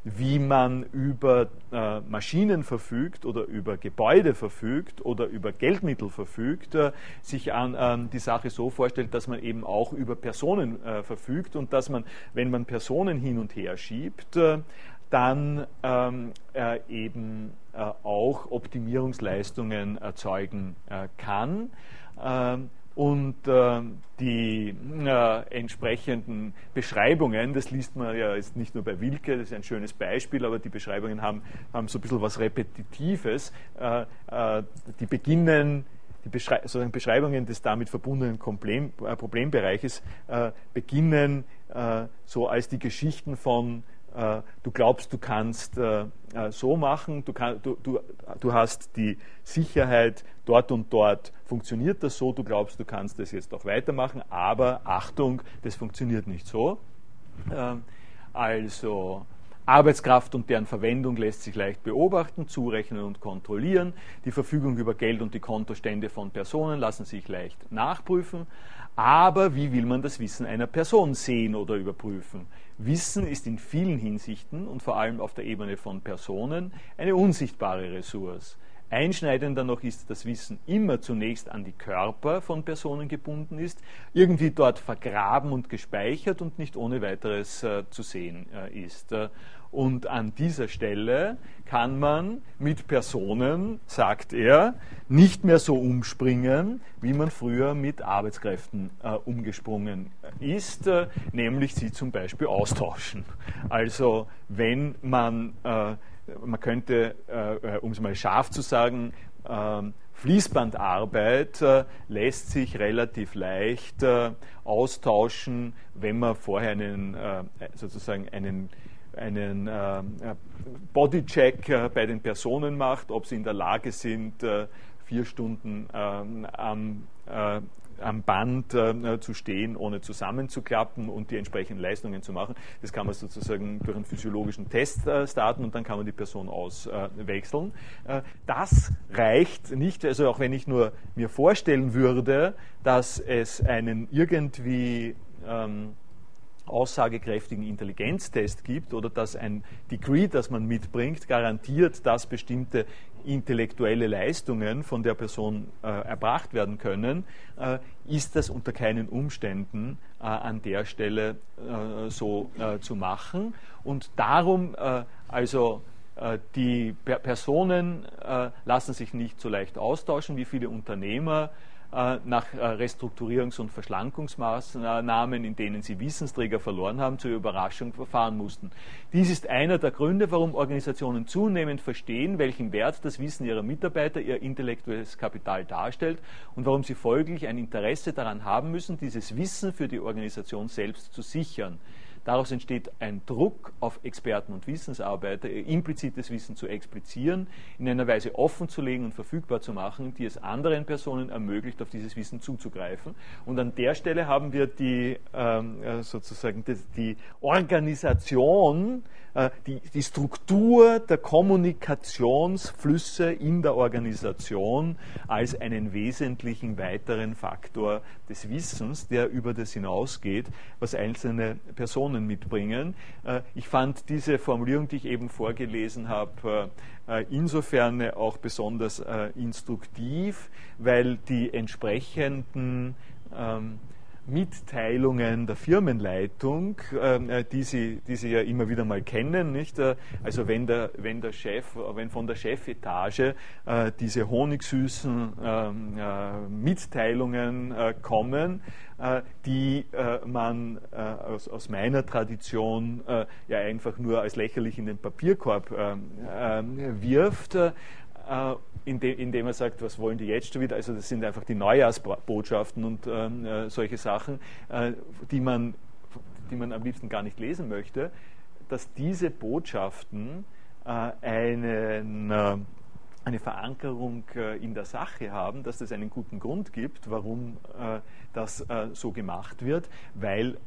wie man über äh, Maschinen verfügt oder über Gebäude verfügt oder über Geldmittel verfügt, äh, sich an, äh, die Sache so vorstellt, dass man eben auch über Personen äh, verfügt und dass man, wenn man Personen hin und her schiebt, äh, dann ähm, äh, eben auch Optimierungsleistungen erzeugen kann. Ähm, und äh, die äh, entsprechenden Beschreibungen, das liest man ja jetzt nicht nur bei Wilke, das ist ein schönes Beispiel, aber die Beschreibungen haben, haben so ein bisschen was Repetitives. Äh, äh die beginnen, die Beschrei sozusagen Beschreibungen des damit verbundenen Problem, äh, Problembereiches äh, beginnen so als die Geschichten von äh, du glaubst, du kannst äh, äh, so machen, du, kann, du, du, du hast die Sicherheit, dort und dort funktioniert das so, du glaubst, du kannst das jetzt auch weitermachen, aber Achtung, das funktioniert nicht so. Ähm, also Arbeitskraft und deren Verwendung lässt sich leicht beobachten, zurechnen und kontrollieren. Die Verfügung über Geld und die Kontostände von Personen lassen sich leicht nachprüfen. Aber wie will man das Wissen einer Person sehen oder überprüfen? Wissen ist in vielen Hinsichten und vor allem auf der Ebene von Personen eine unsichtbare Ressource. Einschneidender noch ist, dass Wissen immer zunächst an die Körper von Personen gebunden ist, irgendwie dort vergraben und gespeichert und nicht ohne weiteres äh, zu sehen äh, ist. Und an dieser Stelle kann man mit Personen, sagt er, nicht mehr so umspringen, wie man früher mit Arbeitskräften äh, umgesprungen ist, äh, nämlich sie zum Beispiel austauschen. Also wenn man, äh, man könnte, äh, äh, um es mal scharf zu sagen, ähm, Fließbandarbeit äh, lässt sich relativ leicht äh, austauschen, wenn man vorher einen, äh, sozusagen einen einen äh, Bodycheck äh, bei den Personen macht, ob sie in der Lage sind, äh, vier Stunden ähm, am, äh, am Band äh, zu stehen, ohne zusammenzuklappen und die entsprechenden Leistungen zu machen. Das kann man sozusagen durch einen physiologischen Test äh, starten und dann kann man die Person auswechseln. das reicht nicht, also auch wenn ich nur mir vorstellen würde, dass es einen irgendwie ähm, aussagekräftigen Intelligenztest gibt oder dass ein Degree, das man mitbringt, garantiert, dass bestimmte intellektuelle Leistungen von der Person äh, erbracht werden können, äh, ist das unter keinen Umständen äh, an der Stelle äh, so äh, zu machen. Und darum äh, also die Personen lassen sich nicht so leicht austauschen wie viele Unternehmer nach äh, Restrukturierungs- und Verschlankungsmaßnahmen, in denen sie Wissensträger verloren haben, zur Überraschung verfahren mussten. Dies ist einer der Gründe, warum Organisationen zunehmend verstehen, welchen Wert das Wissen ihrer Mitarbeiter, ihr intellektuelles Kapital darstellt und warum sie folglich ein Interesse daran haben müssen, dieses Wissen für die Organisation selbst zu sichern. Daraus entsteht ein Druck auf Experten und Wissensarbeiter, ihr implizites Wissen zu explizieren, in einer Weise offenzulegen und verfügbar zu machen, die es anderen Personen ermöglicht, auf dieses Wissen zuzugreifen. Und an der Stelle haben wir die, ähm, äh, sozusagen die, die Organisation die, die Struktur der Kommunikationsflüsse in der Organisation als einen wesentlichen weiteren Faktor des Wissens, der über das hinausgeht, was einzelne Personen mitbringen. Äh, ich fand diese Formulierung, die ich eben vorgelesen habe, äh, insofern auch besonders instruktiv, weil die entsprechenden ähm, Mitteilungen der Firmenleitung, ähm, äh, die, Sie, die Sie ja immer wieder mal kennen. Nicht? Äh, also wenn der, wenn der Chef, wenn von der Chefetage äh, diese honigsüßen ähm, Mitteilungen kommen, die man aus, aus, meiner Tradition ja einfach nur als lächerlich in den Papierkorb ähm, wirft indem, indem er sagt, was wollen die jetzt schon wieder? Also das sind einfach die Neujahrsbotschaften und ähm, äh, solche Sachen, äh, die, man, die man am liebsten gar nicht lesen möchte, dass diese Botschaften äh, einen, äh, eine Verankerung äh, in der Sache haben, dass es einen guten Grund gibt, warum äh, das so gemacht wird, weil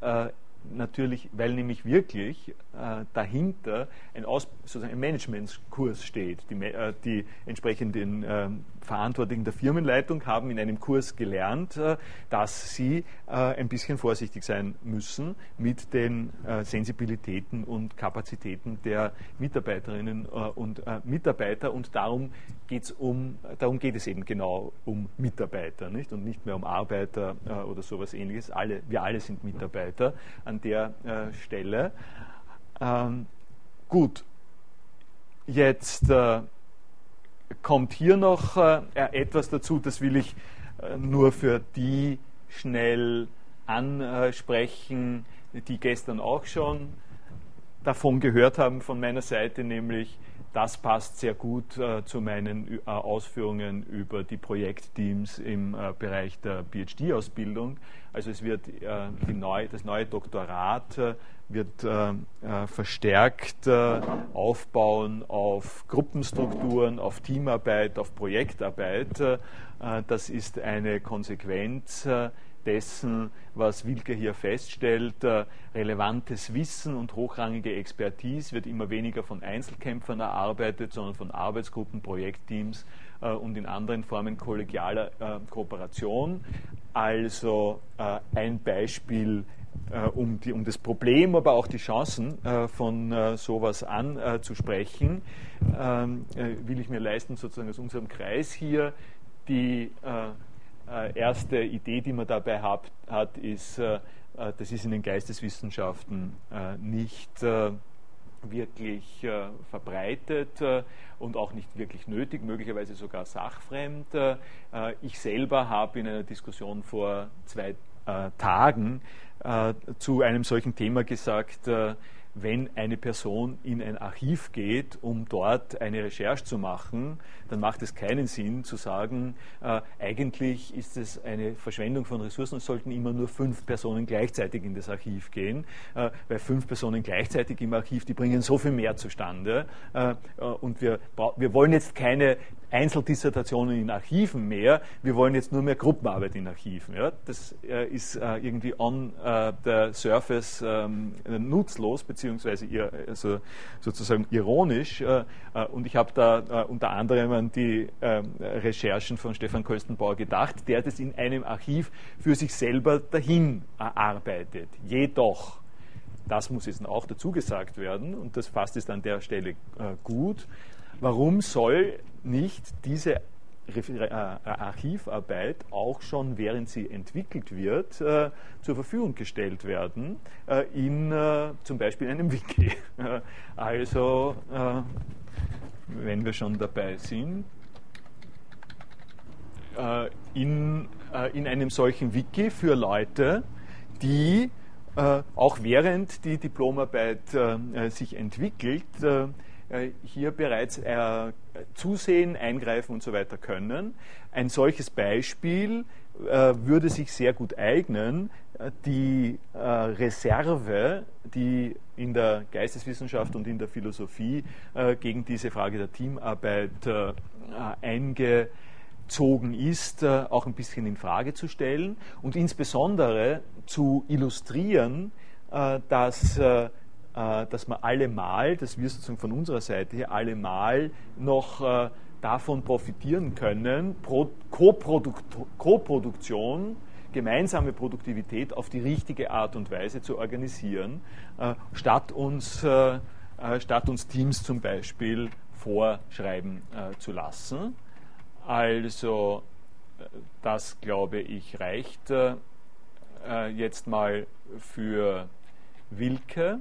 natürlich, weil nämlich wirklich äh, dahinter ein, Aus, sozusagen ein Managementkurs steht. Die, äh, die entsprechenden äh, Verantwortlichen der Firmenleitung haben in einem Kurs gelernt, äh, dass sie äh, ein bisschen vorsichtig sein müssen mit den äh, Sensibilitäten und Kapazitäten der Mitarbeiterinnen und Mitarbeiter und darum, geht's um, darum geht es eben genau um Mitarbeiter nicht? und nicht mehr um Arbeiter oder sowas ähnliches. Alle, wir alle sind Mitarbeiter an der Stelle. Ähm, gut, jetzt kommt hier noch äh, etwas dazu, das will ich äh, nur für die schnell ansprechen, die gestern auch schon davon gehört haben von meiner Seite, nämlich das passt sehr gut äh, zu meinen äh, Ausführungen über die Projektteams im äh, Bereich der PhD-Ausbildung. Also es wird neu, das neue Doktorat wird äh, äh, verstärkt äh, aufbauen auf Gruppenstrukturen, auf Teamarbeit, auf Projektarbeit. Äh, das ist eine Konsequenz äh, dessen, was Wilke hier feststellt. Äh, relevantes Wissen und hochrangige Expertise wird immer weniger von Einzelkämpfern erarbeitet, sondern von Arbeitsgruppen, Projektteams und in anderen Formen kollegialer Kooperation. Also ein Beispiel um, die, um das Problem, aber auch die Chancen von sowas anzusprechen, ähm, will ich mir leisten, sozusagen aus unserem Kreis hier die erste Idee, die man dabei hat, hat ist, das ist in den Geisteswissenschaften nicht wirklich äh, verbreitet äh, und auch nicht wirklich nötig, möglicherweise sogar sachfremd. Äh, ich selber habe in einer Diskussion vor zwei äh, Tagen äh, zu einem solchen Thema gesagt, äh, wenn eine Person in ein Archiv geht, um dort eine Recherche zu machen, dann macht es keinen Sinn zu sagen, äh, eigentlich ist es eine Verschwendung von Ressourcen, es sollten immer nur fünf Personen gleichzeitig in das Archiv gehen, äh, weil fünf Personen gleichzeitig im Archiv, die bringen so viel mehr zustande. Äh, äh und wir, wir wollen jetzt keine Einzeldissertationen in Archiven mehr, wir wollen jetzt nur mehr Gruppenarbeit in Archiven. Ja? Das äh, ist äh, irgendwie on the surface ähm, nutzlos, beziehungsweise ir also sozusagen ironisch. Und ich habe da unter anderem an die ähm, Recherchen von Stefan Köstenbauer gedacht, der das in einem Archiv für sich selber dahin arbeitet. Jedoch, das muss jetzt auch dazu gesagt werden, und das fasst es an der Stelle gut, warum soll nicht diese äh, Archivarbeit auch schon während sie entwickelt wird, äh, zur Verfügung gestellt werden, äh, in äh, zum Beispiel einem Wiki. also, äh, wenn wir schon dabei sind, äh, in, in einem solchen Wiki für Leute, die auch während die Diplomarbeit sich entwickelt, äh, hier bereits äh, zusehen, eingreifen und so weiter können. Ein solches Beispiel äh, würde sich sehr gut eignen, die Reserve, die in der Geisteswissenschaft und in der Philosophie gegen diese Frage der Teamarbeit eingezogen ist, auch ein bisschen in Frage zu stellen und insbesondere zu illustrieren, dass äh, dass wir allemal, dass wir sozusagen von unserer Seite her allemal noch äh, davon profitieren können, Co-Produktion, gemeinsame Produktivität auf die richtige Art und Weise zu organisieren, äh, statt uns, statt uns Teams zum Beispiel vorschreiben zu lassen. Also das, glaube ich, reicht jetzt mal für Wilke.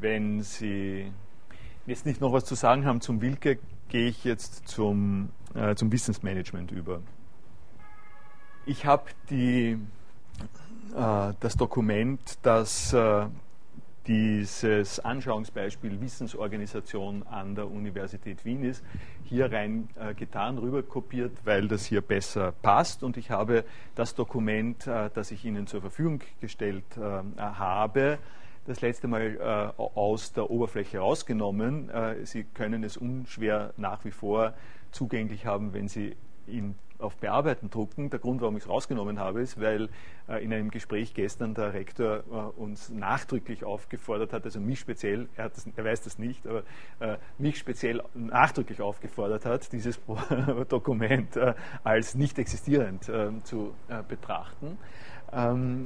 Wenn Sie jetzt nicht noch was zu sagen haben zum Wilke, gehe ich jetzt zum, äh, zum Wissensmanagement über. Ich habe äh, das Dokument, das äh, dieses Anschauungsbeispiel Wissensorganisation an der Universität Wien ist, hier rein äh, getan, rüberkopiert, weil das hier besser passt. Und ich habe das Dokument, äh, das ich Ihnen zur Verfügung gestellt äh, habe, das letzte Mal äh, aus der Oberfläche rausgenommen. Äh, Sie können es unschwer nach wie vor zugänglich haben, wenn Sie ihn auf Bearbeiten drucken. Der Grund, warum ich es rausgenommen habe, ist, weil äh, in einem Gespräch gestern der Rektor äh, uns nachdrücklich aufgefordert hat, also mich speziell, er, das, er weiß das nicht, aber äh, mich speziell nachdrücklich aufgefordert hat, dieses Dokument äh, als nicht existierend äh, zu betrachten. Ähm,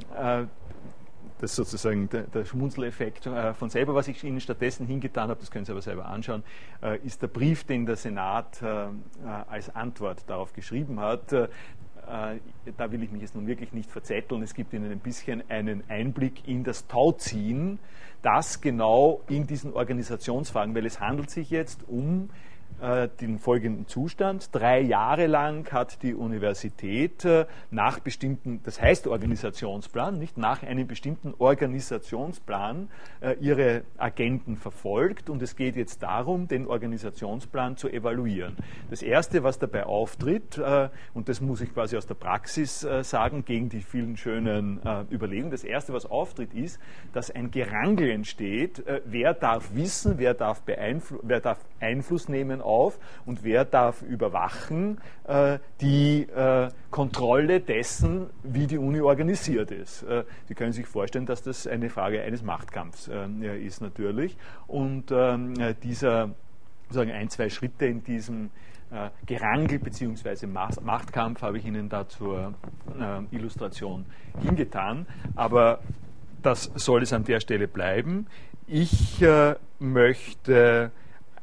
das ist sozusagen der, der Schmunzeleffekt äh, von selber. Was ich Ihnen stattdessen hingetan habe, das können Sie aber selber anschauen, äh, ist der Brief, den der Senat äh, als Antwort darauf geschrieben hat. Da will ich mich jetzt nun wirklich nicht verzetteln. Es gibt Ihnen ein bisschen einen Einblick in das Tauziehen, das genau in diesen Organisationsfragen, weil es handelt sich jetzt um äh, den folgenden Zustand. Drei Jahre lang hat die Universität äh, nach bestimmten, das heißt Organisationsplan, nicht nach einem bestimmten Organisationsplan äh, ihre Agenten verfolgt und es geht jetzt darum, den Organisationsplan zu evaluieren. Das Erste, was dabei auftritt, und das muss ich quasi aus der Praxis sagen, gegen die vielen schönen Überlegungen, das Erste, was auftritt, ist, dass ein Gerangel entsteht, wer darf wissen, wer darf, wer darf Einfluss nehmen auf und wer darf überwachen äh, die äh, Kontrolle dessen, wie die Uni organisiert ist. Äh, Sie können sich vorstellen, dass das eine Frage eines Machtkampfs äh, ist natürlich. Und ähm, dieser sozusagen ein, zwei Schritte in diesem äh, Gerangel bzw. Machtkampf habe ich Ihnen da zur äh, Illustration hingetan. Aber das soll es an der Stelle bleiben. Ich äh, möchte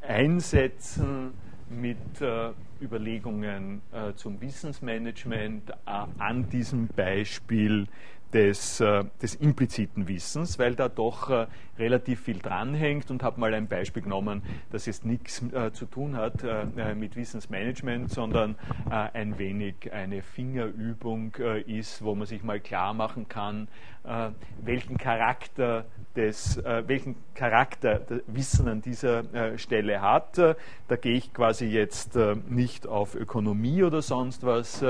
einsetzen mit äh, Überlegungen äh, zum Wissensmanagement äh, an diesem Beispiel des, äh, des impliziten Wissens, weil da doch äh, relativ viel dranhängt und habe mal ein Beispiel genommen, das jetzt nichts äh, zu tun hat äh, äh, mit Wissensmanagement, sondern ein wenig eine Fingerübung ist, wo man sich mal klar machen kann, welchen Charakter des, welchen Charakter Wissen an dieser Stelle hat. da gehe ich quasi jetzt nicht auf Ökonomie oder sonst was,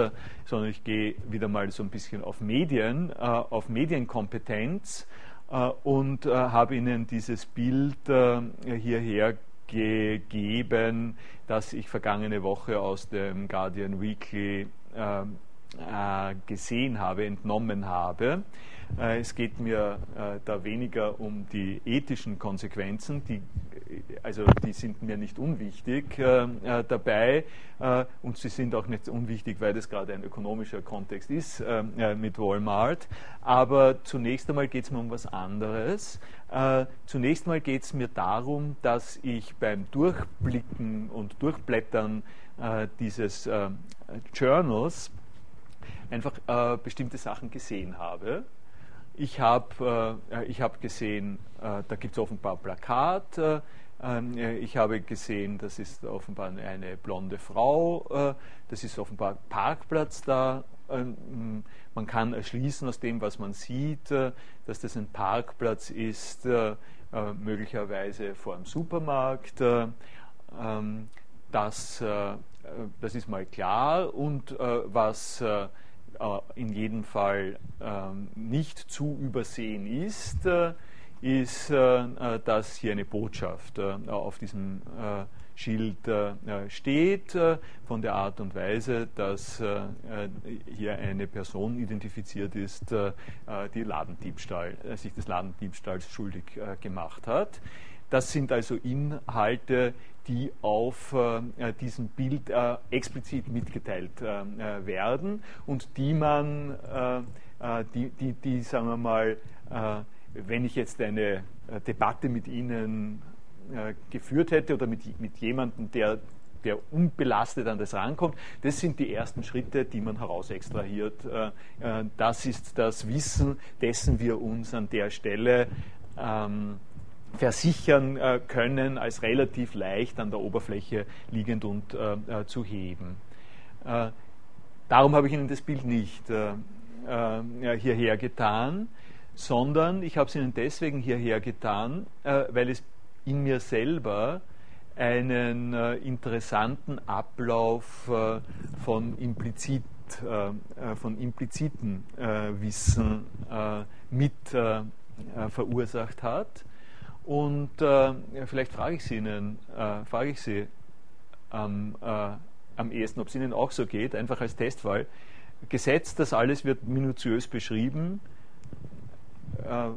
sondern ich gehe wieder mal so ein bisschen auf Medien, auf Medienkompetenz äh, und äh, habe Ihnen dieses Bild äh, hierher gegeben, das ich vergangene Woche aus dem Guardian Weekly gesehen habe, entnommen habe. Äh, es geht mir äh, da weniger um die ethischen Konsequenzen, die, also die sind mir nicht unwichtig äh, dabei und sie sind auch nicht unwichtig, weil das gerade ein ökonomischer Kontext ist mit Walmart. Aber zunächst einmal geht es mir um was anderes. Zunächst einmal geht es mir darum, dass ich beim Durchblicken und Durchblättern dieses Journals einfach bestimmte Sachen gesehen habe ich habe äh, hab gesehen, äh, da gibt es offenbar Plakat. Äh, ähm, ich habe gesehen, das ist offenbar eine blonde Frau. Äh, das ist offenbar Parkplatz da. Ähm, man kann erschließen aus dem, was man sieht, äh, dass das ein Parkplatz ist, äh, möglicherweise vor einem Supermarkt. Ähm, das, das ist mal klar. Und was äh, in jedem Fall ähm, nicht zu übersehen ist, äh, ist, äh, dass hier eine Botschaft auf diesem Schild steht, von der Art und Weise, dass hier eine Person identifiziert ist, die Ladendiebstahl, sich des Ladendiebstahls schuldig gemacht hat. Das sind also Inhalte, die auf äh, diesem Bild äh, explizit mitgeteilt äh, äh werden und die man, äh, äh, die, die, die, sagen wir mal, wenn ich jetzt eine Debatte mit Ihnen geführt hätte oder mit, mit jemandem, der der unbelastet an das rankommt. Das sind die ersten Schritte, die man herausextrahiert. Das ist das Wissen, dessen wir uns an der Stelle ähm, versichern äh, können, als relativ leicht an der Oberfläche liegend und äh, äh zu heben. Äh, darum habe ich Ihnen das Bild nicht äh, hierher getan, sondern ich habe es Ihnen deswegen hierher getan, weil es in mir selber einen interessanten Ablauf von implizit von impliziten Wissen mit verursacht hat und äh, vielleicht frage ich Sie Ihnen, äh, frage ich Sie ähm, äh, am ehesten, ob es Ihnen auch so geht, einfach als Testfall. Gesetzt, das alles wird minutiös beschrieben. Äh,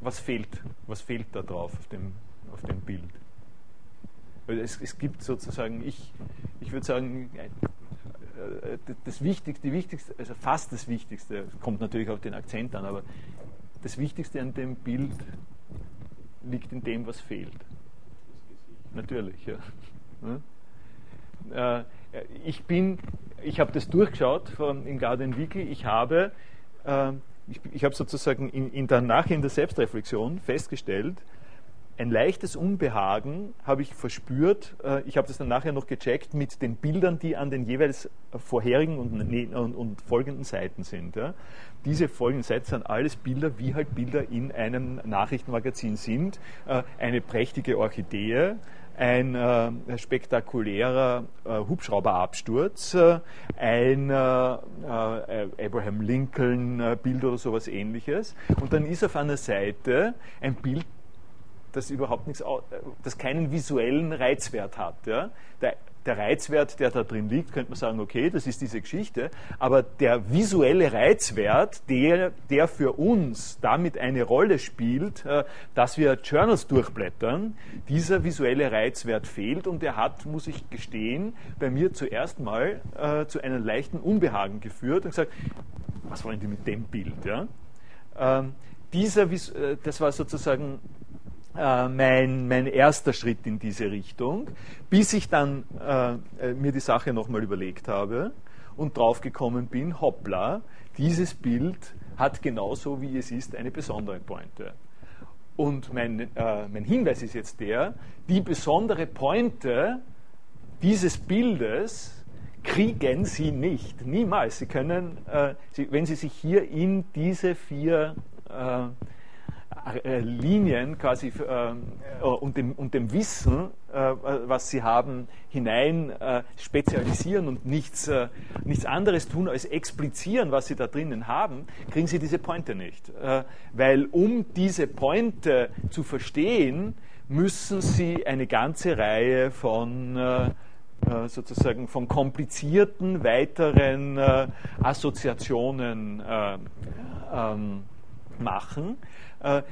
was fehlt? Was fehlt da drauf auf dem, auf dem Bild? Es, es gibt sozusagen, ich, ich würde sagen, äh, das Wichtigste, die wichtigste, also fast das Wichtigste, kommt natürlich auf den Akzent an, aber das Wichtigste an dem Bild liegt in dem, was fehlt. Natürlich, ja. Äh, ich bin, ich habe das durchgeschaut von, in Garden Wiki. Ich habe, äh, ich, ich habe sozusagen in, in der nachher in der Selbstreflexion festgestellt, ein leichtes Unbehagen habe ich verspürt. Äh, ich habe das dann nachher noch gecheckt mit den Bildern, die an den jeweils vorherigen und, und, und folgenden Seiten sind. Ja. Diese folgenden Seiten sind alles Bilder, wie halt Bilder in einem Nachrichtenmagazin sind. Äh, eine prächtige Orchidee, ein äh, spektakulärer äh, Hubschrauberabsturz, äh, ein äh, Abraham Lincoln Bild oder sowas ähnliches. Und dann ist auf einer Seite ein Bild, das überhaupt nichts, das keinen visuellen Reizwert hat. Ja? Der, der Reizwert, der da drin liegt, könnte man sagen, okay, das ist diese Geschichte, aber der visuelle Reizwert, der, der für uns damit eine Rolle spielt, äh, dass wir Journals durchblättern, dieser visuelle Reizwert fehlt und der hat, muss ich gestehen, bei mir zuerst mal äh, zu einem leichten Unbehagen geführt und gesagt, was wollen die mit dem Bild? Ja? Ähm, dieser, äh, das war sozusagen äh, mein, mein erster Schritt in diese Richtung, bis ich dann äh, äh mir die Sache nochmal überlegt habe und draufgekommen bin, hoppla, dieses Bild hat genauso wie es ist eine besondere Pointe. Und mein, äh, mein Hinweis ist jetzt der, die besondere Pointe dieses Bildes kriegen Sie nicht, niemals. Sie können, äh, Sie, wenn Sie sich hier in diese vier äh, Linien quasi äh, und, dem, und dem Wissen, äh, was sie haben, hinein äh, spezialisieren und nichts, äh, nichts anderes tun als explizieren, was sie da drinnen haben, kriegen sie diese Pointe nicht. Äh, weil um diese Pointe zu verstehen, müssen sie eine ganze Reihe von sozusagen von komplizierten weiteren Assoziationen ähm, machen äh,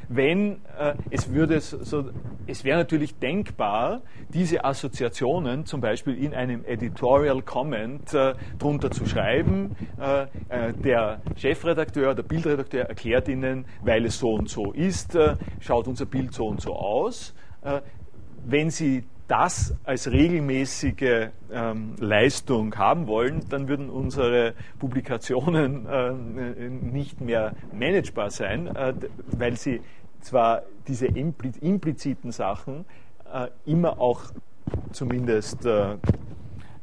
wenn äh, es würde so, es wäre natürlich denkbar, diese Assoziationen zum Beispiel in einem Editorial Comment äh, drunter zu schreiben. Äh, äh, der Chefredakteur, der Bildredakteur erklärt Ihnen, weil es so und so ist, äh, schaut unser Bild so und so aus. wenn Sie das als regelmäßige ähm, Leistung haben wollen, dann würden unsere Publikationen äh, nicht mehr managebar sein, äh, weil sie zwar diese impliziten Sachen äh, immer auch zumindest äh,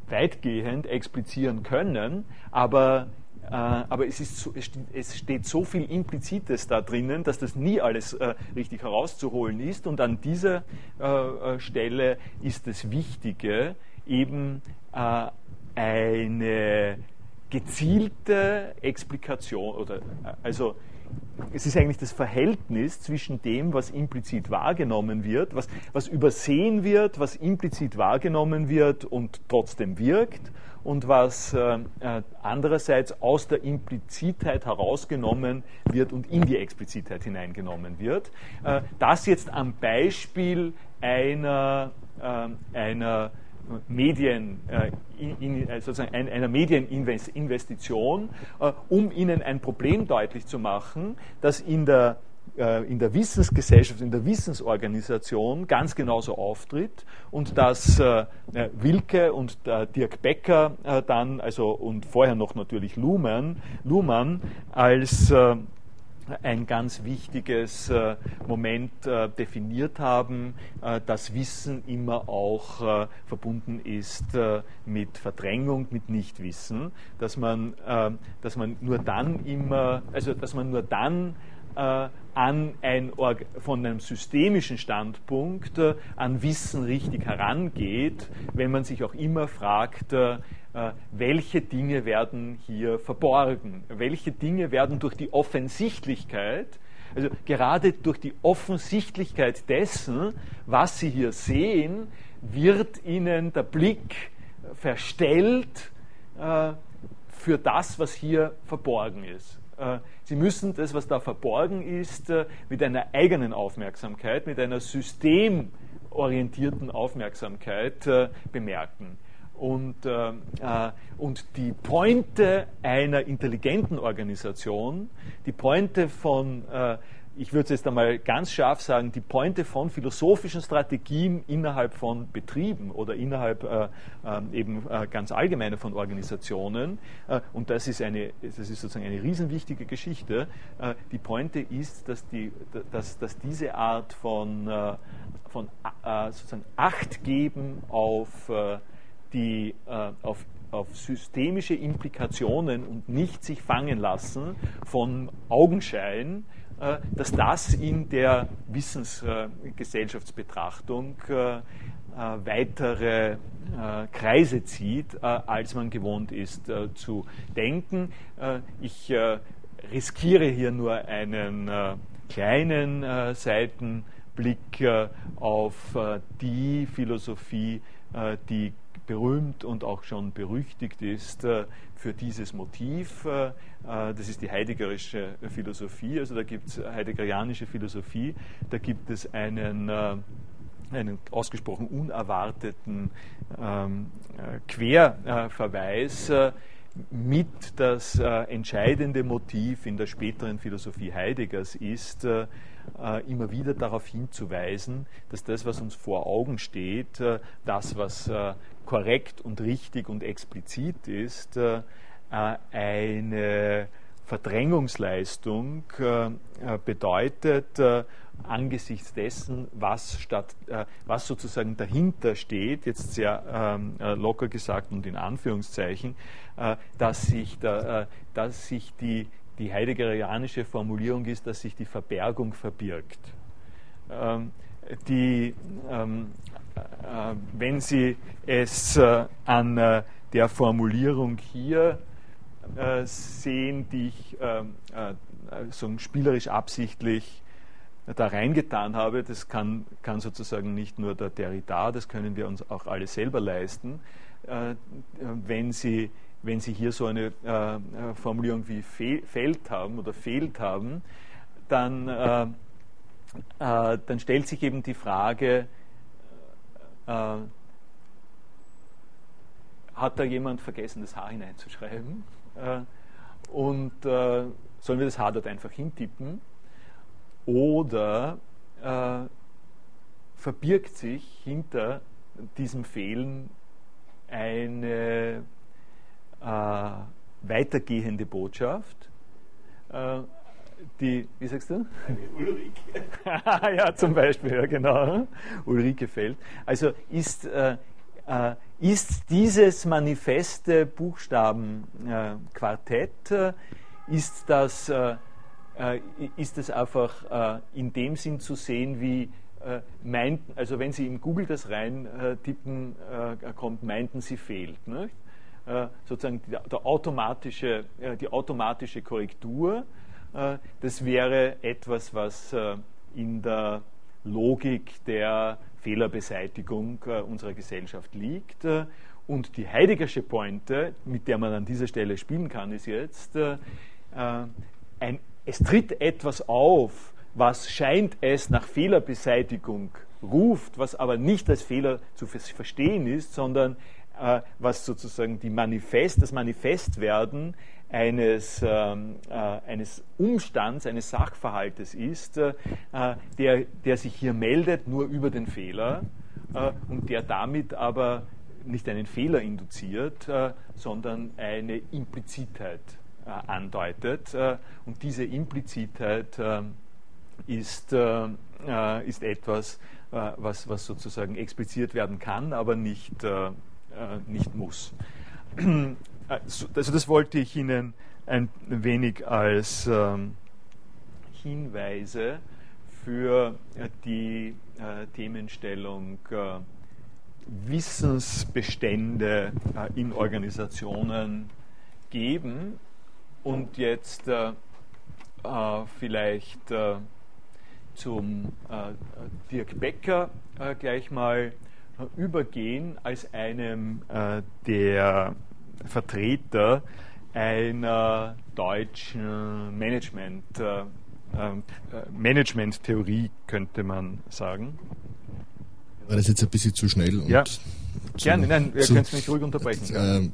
weitgehend explizieren können, aber aber es, ist so, es, steht so viel Implizites da drinnen, dass das nie alles äh, richtig herauszuholen ist. Und an dieser äh, Stelle ist das Wichtige eben eine gezielte Explikation oder also es ist eigentlich das Verhältnis zwischen dem, was implizit wahrgenommen wird, was, was übersehen wird, was implizit wahrgenommen wird und trotzdem wirkt und was äh, äh, andererseits aus der Implizitheit herausgenommen wird und in die Explizitheit hineingenommen wird. Äh, das jetzt am Beispiel einer, einer Medien, sozusagen einer Medieninvestition, um Ihnen ein Problem deutlich zu machen, das in der in der Wissensgesellschaft, in der Wissensorganisation ganz genauso auftritt und dass äh, äh, Wilke und Dirk Becker dann, also und vorher noch natürlich Luhmann, Luhmann als ein ganz wichtiges Moment definiert haben, dass Wissen immer auch verbunden ist mit Verdrängung, mit Nichtwissen, dass man, dass man nur dann immer, also dass man nur dann äh, an ein, von einem systemischen Standpunkt äh, an Wissen richtig herangeht, wenn man sich auch immer fragt, äh, welche Dinge werden hier verborgen, welche Dinge werden durch die Offensichtlichkeit, also gerade durch die Offensichtlichkeit dessen, was Sie hier sehen, wird Ihnen der Blick verstellt für das, was hier verborgen ist. Äh, Sie müssen das, was da verborgen ist, äh, mit einer eigenen Aufmerksamkeit, mit einer systemorientierten Aufmerksamkeit äh, bemerken. Und, äh, und die Pointe einer intelligenten Organisation, die Pointe von äh, ich würde es jetzt einmal ganz scharf sagen, die Pointe von philosophischen Strategien innerhalb von Betrieben oder innerhalb äh, äh, eben äh, ganz allgemeiner von Organisationen, äh, und das ist, eine, das ist sozusagen eine riesenwichtige Geschichte, äh, die Pointe ist, dass, die, dass, dass diese Art von, äh, von sozusagen Acht geben auf, die, auf auf systemische Implikationen und nicht sich fangen lassen von Augenschein, dass das in der Wissensgesellschaftsbetrachtung äh, äh, weitere Kreise zieht, als man gewohnt ist zu denken. Ich riskiere hier nur einen kleinen Seitenblick auf die Philosophie, die berühmt und auch schon berüchtigt ist äh, für dieses Motiv. Äh, das ist die heideggerische Philosophie, also da gibt es heideggerianische Philosophie, da gibt es einen einen ausgesprochen unerwarteten ähm, Querverweis äh, mit das äh, entscheidende Motiv in der späteren Philosophie Heideggers ist, äh, äh, immer wieder darauf hinzuweisen, dass das, was uns vor Augen steht, äh, das, was äh, korrekt und richtig und explizit ist, eine Verdrängungsleistung bedeutet, angesichts dessen, was, statt, was sozusagen dahinter steht, jetzt sehr ähm, locker gesagt und in Anführungszeichen, dass sich, da, dass sich die die heideggerianische Formulierung ist, dass sich die Verbergung verbirgt. Ähm, die, ähm, äh, wenn Sie es äh, an äh, der Formulierung hier äh, sehen, die ich ähm, äh, so spielerisch absichtlich da reingetan habe, das kann, kann, sozusagen nicht nur der Derrida, das können wir uns auch alle selber leisten. Äh, wenn Sie wenn Sie hier so eine äh, äh Formulierung wie fe fehlt haben oder fehlt haben, dann, äh, äh, dann stellt sich eben die Frage, äh, hat da jemand vergessen, das H hineinzuschreiben? Äh, und sollen wir das H dort einfach hintippen? Oder verbirgt sich hinter diesem Fehlen eine äh, weitergehende Botschaft. Äh, die, wie sagst du? Ulrike. ja, zum Beispiel, ja, genau. Ulrike Feld. Also ist, äh, äh ist dieses manifeste Buchstabenquartett, äh, ist das, äh, ist das einfach in dem Sinn zu sehen, wie meinten, also wenn Sie in Google das rein tippen, kommt, meinten Sie fehlt. Äh, sozusagen die, der automatische, äh, die automatische Korrektur. Äh, das wäre etwas, was in der Logik der Fehlerbeseitigung unserer Gesellschaft liegt. Und die Heideggersche Pointe, mit der man an dieser Stelle spielen kann, ist jetzt, ein, es tritt etwas auf, was scheint es nach Fehlerbeseitigung ruft, was aber nicht als Fehler zu verstehen ist, sondern äh, was sozusagen die Manifest, das Manifestwerden eines, ähm, äh, eines Umstands, eines Sachverhaltes ist, äh, der, der sich hier meldet nur über den Fehler äh, und der damit aber nicht einen Fehler induziert, äh, sondern eine Implizitheit äh, andeutet. und diese Implizitheit ist, ist etwas, was, was sozusagen expliziert werden kann, aber nicht äh, nicht muss. Also das wollte ich Ihnen ein wenig als ähm, Hinweise für äh, die äh, Themenstellung äh, Wissensbestände äh, in Organisationen geben und jetzt äh, vielleicht zum Dirk Becker gleich mal übergehen als einem äh, der Vertreter einer deutschen Management, äh, äh, Management-Theorie, könnte man sagen. War das jetzt ein bisschen zu schnell? ja, gerne, nein, ihr könnt mich ruhig unterbrechen. Äh,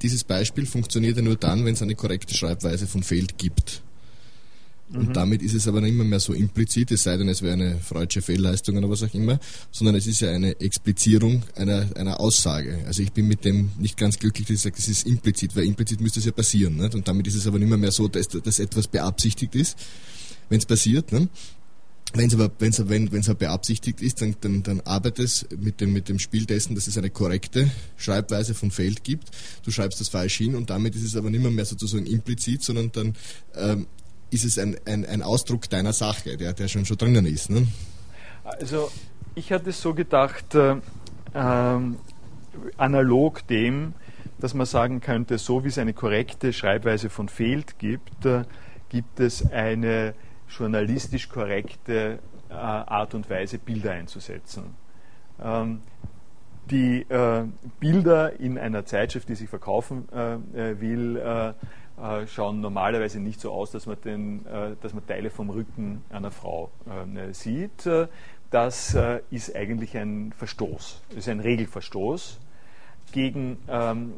dieses Beispiel funktioniert ja nur dann, wenn es eine korrekte Schreibweise von Feld gibt. Und mhm. damit ist es aber nicht mehr so implizit, es sei denn, es wäre eine freudsche Fehlleistung oder was auch immer, sondern es ist ja eine Explizierung einer, einer Aussage. Also ich bin mit dem nicht ganz glücklich, dass ich sage, das ist implizit, weil implizit müsste es ja passieren. Nicht? Und damit ist es aber nicht mehr so, dass, dass etwas beabsichtigt ist, wenn es passiert. Nicht? Wenn es aber, wenn's, wenn es aber beabsichtigt ist, dann, dann, dann arbeitet es mit dem, mit dem Spiel dessen, dass es eine korrekte Schreibweise von Feld gibt. Du schreibst das falsch hin und damit ist es aber nicht mehr, mehr sozusagen implizit, sondern dann ähm, ist es ein, ein, ein Ausdruck deiner Sache, der, der schon schon drinnen ist. Ne? Also ich hatte es so gedacht, äh, ähm, analog dem, dass man sagen könnte, so wie es eine korrekte Schreibweise von Fehlt gibt, äh, gibt es eine journalistisch korrekte äh, Art und Weise, Bilder einzusetzen. Ähm, die äh, Bilder in einer Zeitschrift, die sich verkaufen äh, will, äh, schauen normalerweise nicht so aus, dass man, den, dass man Teile vom Rücken einer Frau sieht. Das ist eigentlich ein Verstoß, ist ein Regelverstoß gegen, ähm,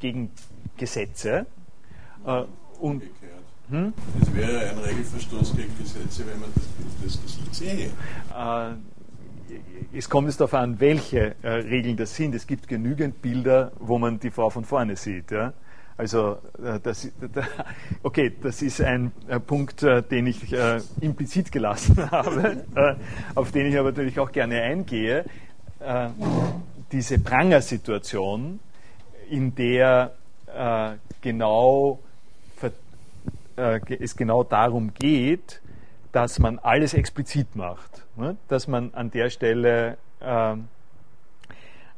gegen Gesetze. und hm? Es wäre ein Regelverstoß gegen Gesetze, wenn man das, das Gesicht sähe es kommt jetzt darauf an, welche äh, Regeln das sind. Es gibt genügend Bilder, wo man die Frau von vorne sieht. Ja? Also, äh, das, okay, das ist ein äh, Punkt, äh, den ich implizit gelassen habe, auf den ich aber natürlich auch gerne eingehe. diese Pranger-Situation, in der genau, es genau darum geht, dass man alles explizit macht, ne? dass man an der Stelle ähm, äh,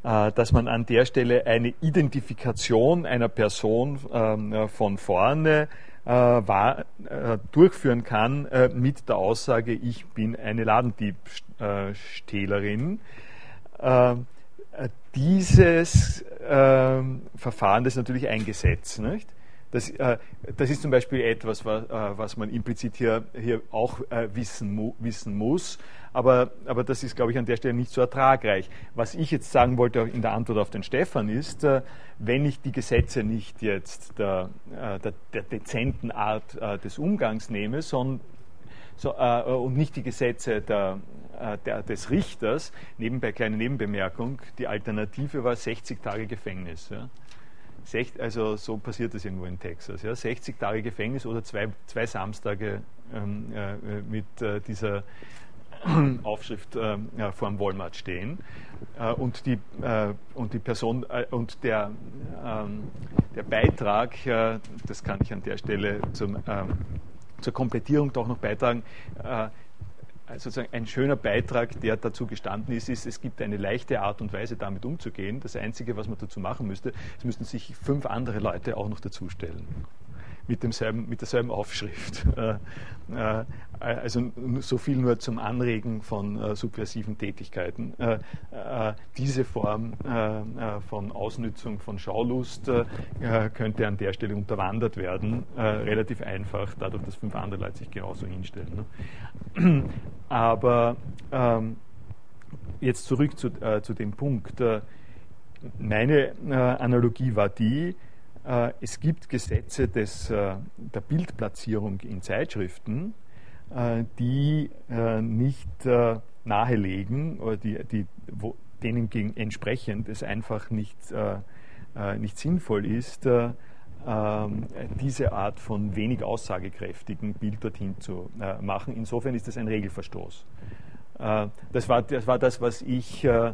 dass man an der Stelle eine Identifikation einer Person ähm, von vorne äh, äh, durchführen kann äh, mit der Aussage, ich bin eine Ladendiebstählerin. Äh, dieses ähm, Verfahren, ist natürlich ein Gesetz. Nicht? Das, äh, das ist zum Beispiel etwas, was, äh, was man implizit hier, hier auch äh, wissen, mu wissen muss. Aber, aber das ist, glaube ich, an der Stelle nicht so ertragreich. Was ich jetzt sagen wollte in der Antwort auf den Stefan ist, äh, wenn ich die Gesetze nicht jetzt der, äh, der, der dezenten Art äh, des Umgangs nehme, sondern so, und nicht die Gesetze der, der, des Richters, nebenbei kleine Nebenbemerkung, die Alternative war 60 Tage Gefängnis. Ja also so passiert das irgendwo in Texas. Ja, 60 Tage Gefängnis oder zwei, zwei Samstage ähm, äh, mit äh, dieser Aufschrift äh, vor dem Walmart stehen. Äh, und, die, äh, und die Person äh, und der, ähm, der Beitrag, das kann ich an der Stelle zum, ähm, zur Komplettierung doch noch beitragen, sozusagen ein schöner Beitrag, der dazu gestanden ist, ist, es gibt eine leichte Art und Weise, damit umzugehen. Das Einzige, was man dazu machen müsste, es müssten sich fünf andere Leute auch noch dazustellen mit, demselben, mit derselben Aufschrift. Äh, äh, also so viel nur zum Anregen von äh, subversiven Tätigkeiten. diese Form von Ausnützung von Schaulust könnte an der Stelle unterwandert werden, relativ einfach, dadurch, dass fünf andere Leute sich genauso hinstellen. Ne? Aber ähm, jetzt zurück zu, zu dem Punkt. meine Analogie war die, äh, es gibt Gesetze des, äh, der Bildplatzierung in Zeitschriften, äh, die nicht nahelegen oder die, die, wo, denen gegen, entsprechend es einfach nicht, nicht sinnvoll ist, ähm, diese Art von wenig aussagekräftigen Bild dorthin zu machen. Insofern ist das ein Regelverstoß. Äh, das war, das war das, was ich, äh,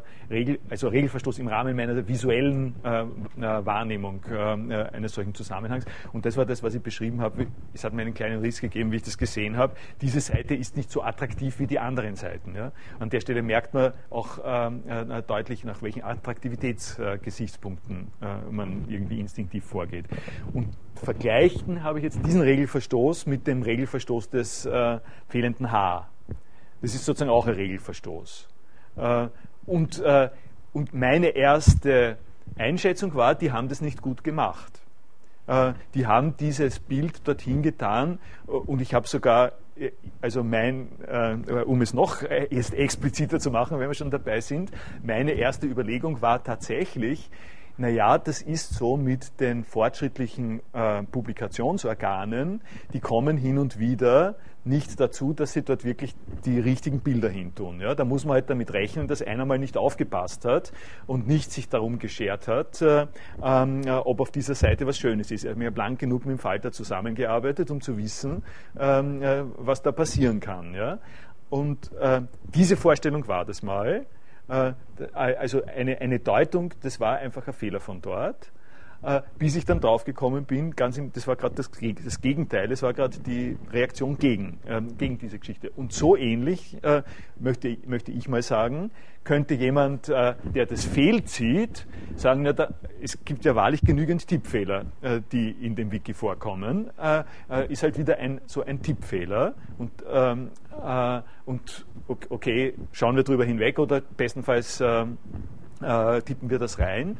also Regelverstoß im Rahmen meiner visuellen äh, Wahrnehmung eines solchen Zusammenhangs. Und das war das, was ich beschrieben habe. Es hat mir einen kleinen Riss gegeben, wie ich das gesehen habe. Diese Seite ist nicht so attraktiv wie die anderen Seiten. An der Stelle merkt man auch deutlich, nach welchen Attraktivitätsgesichtspunkten man irgendwie instinktiv vorgeht. Und vergleichen habe ich jetzt diesen Regelverstoß mit dem Regelverstoß des fehlenden H. Das ist sozusagen auch ein Regelverstoß. Äh, und, äh, und meine erste Einschätzung war, die haben das nicht gut gemacht. Äh, die haben dieses Bild dorthin getan und ich habe sogar, also mein, um es noch expliziter zu machen, wenn wir schon dabei sind, meine erste Überlegung war tatsächlich, naja, das ist so mit den fortschrittlichen äh, Publikationsorganen, die kommen hin und wieder nicht dazu, dass sie dort wirklich die richtigen Bilder hintun. Ja, da muss man halt damit rechnen, dass einer mal nicht aufgepasst hat und nicht sich darum geschert hat, äh, äh, ob auf dieser Seite was Schönes ist. Er hat mir blank genug mit dem Falter zusammengearbeitet, um zu wissen, ähm, äh, was da passieren kann. Ja? Und äh, diese Vorstellung war das mal. Äh, also eine, eine Deutung, das war einfach ein Fehler von dort. Äh, bis ich dann draufgekommen bin, ganz im, das war gerade das, das, Gegenteil, es war gerade die Reaktion gegen, ähm, gegen diese Geschichte. Und so ähnlich, äh, möchte, möchte ich mal sagen, könnte jemand, äh, der das fehlzieht, sagen, na, da, es gibt ja wahrlich genügend Tippfehler, äh, die in dem Wiki vorkommen, äh, äh, ist halt wieder ein, so ein Tippfehler. Und, ähm, und okay, schauen wir drüber hinweg oder bestenfalls ähm, äh, tippen wir das rein.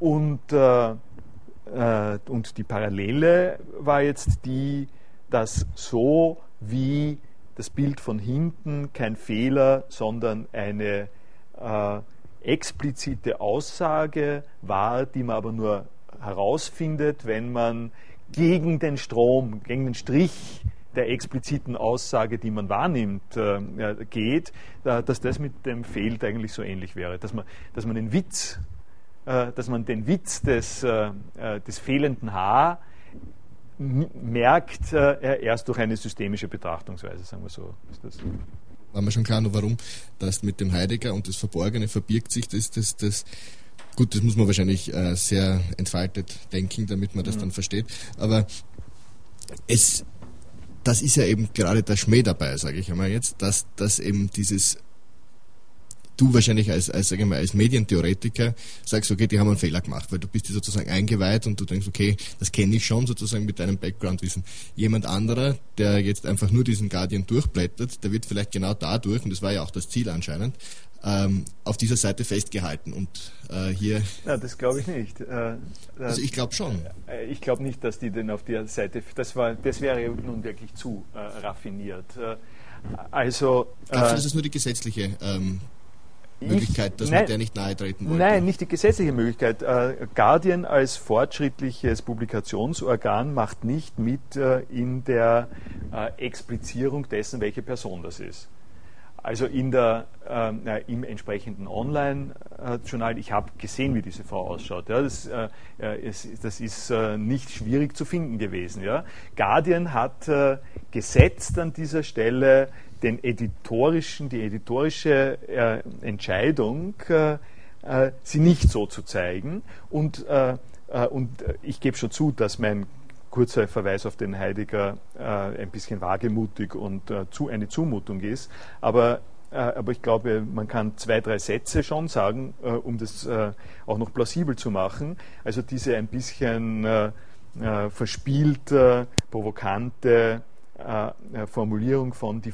Und, äh, äh, und die Parallele war jetzt die, dass so wie das Bild von hinten kein Fehler, sondern eine äh, explizite Aussage war, die man aber nur herausfindet, wenn man gegen den Strom, gegen den Strich der expliziten Aussage, die man wahrnimmt, äh, geht, dass das mit dem Fehlt eigentlich so ähnlich wäre. Dass man, dass man den Witz, dass man den Witz des, äh, äh, des fehlenden H merkt äh, erst durch eine systemische Betrachtungsweise, sagen wir so. Ist das war mir schon klar, nur warum das mit dem Heidegger und das Verborgene verbirgt sich, das, das, das Gut, das muss man wahrscheinlich äh, sehr entfaltet denken, damit man das mhm. dann versteht. Aber es, das ist ja eben gerade der Schmäh dabei, sage ich einmal jetzt, dass, dass eben dieses du wahrscheinlich als, als, sag ich mal, als Medientheoretiker sagst, okay, die haben einen Fehler gemacht, weil du bist dir sozusagen eingeweiht und du denkst, okay, das kenne ich schon sozusagen mit deinem Background-Wissen. Jemand anderer, der jetzt einfach nur diesen Guardian durchblättert, der wird vielleicht genau dadurch, und das war ja auch das Ziel anscheinend, ähm, auf dieser Seite festgehalten. Und äh, hier. Ja, das glaube ich nicht. Äh, also ich glaube schon. Äh, ich glaube nicht, dass die denn auf der Seite. Das war, das wäre nun wirklich zu äh, raffiniert. Äh, also. Glaubst du, das ist nur die gesetzliche ähm, Möglichkeit, dass nein, man der nicht nahe treten wollte? Nein, nicht die gesetzliche Möglichkeit. Äh, Guardian als fortschrittliches Publikationsorgan macht nicht mit äh, in der äh, Explizierung dessen, welche Person das ist. Also in der, äh, im entsprechenden Online-Journal, ich habe gesehen, wie diese Frau ausschaut. Ja, das, äh, es, das ist äh, nicht schwierig zu finden gewesen. Ja. Guardian hat äh, gesetzt an dieser Stelle den editorischen, die editorische äh, Entscheidung, äh, äh, sie nicht so zu zeigen. Und, äh, äh, und ich gebe schon zu, dass mein kurzer Verweis auf den Heidegger äh, ein bisschen wagemutig und zu, eine Zumutung ist. Aber aber ich glaube, man kann zwei, drei Sätze schon sagen, um das auch noch plausibel zu machen. Also diese ein bisschen verspielte, provokante äh, Formulierung von die,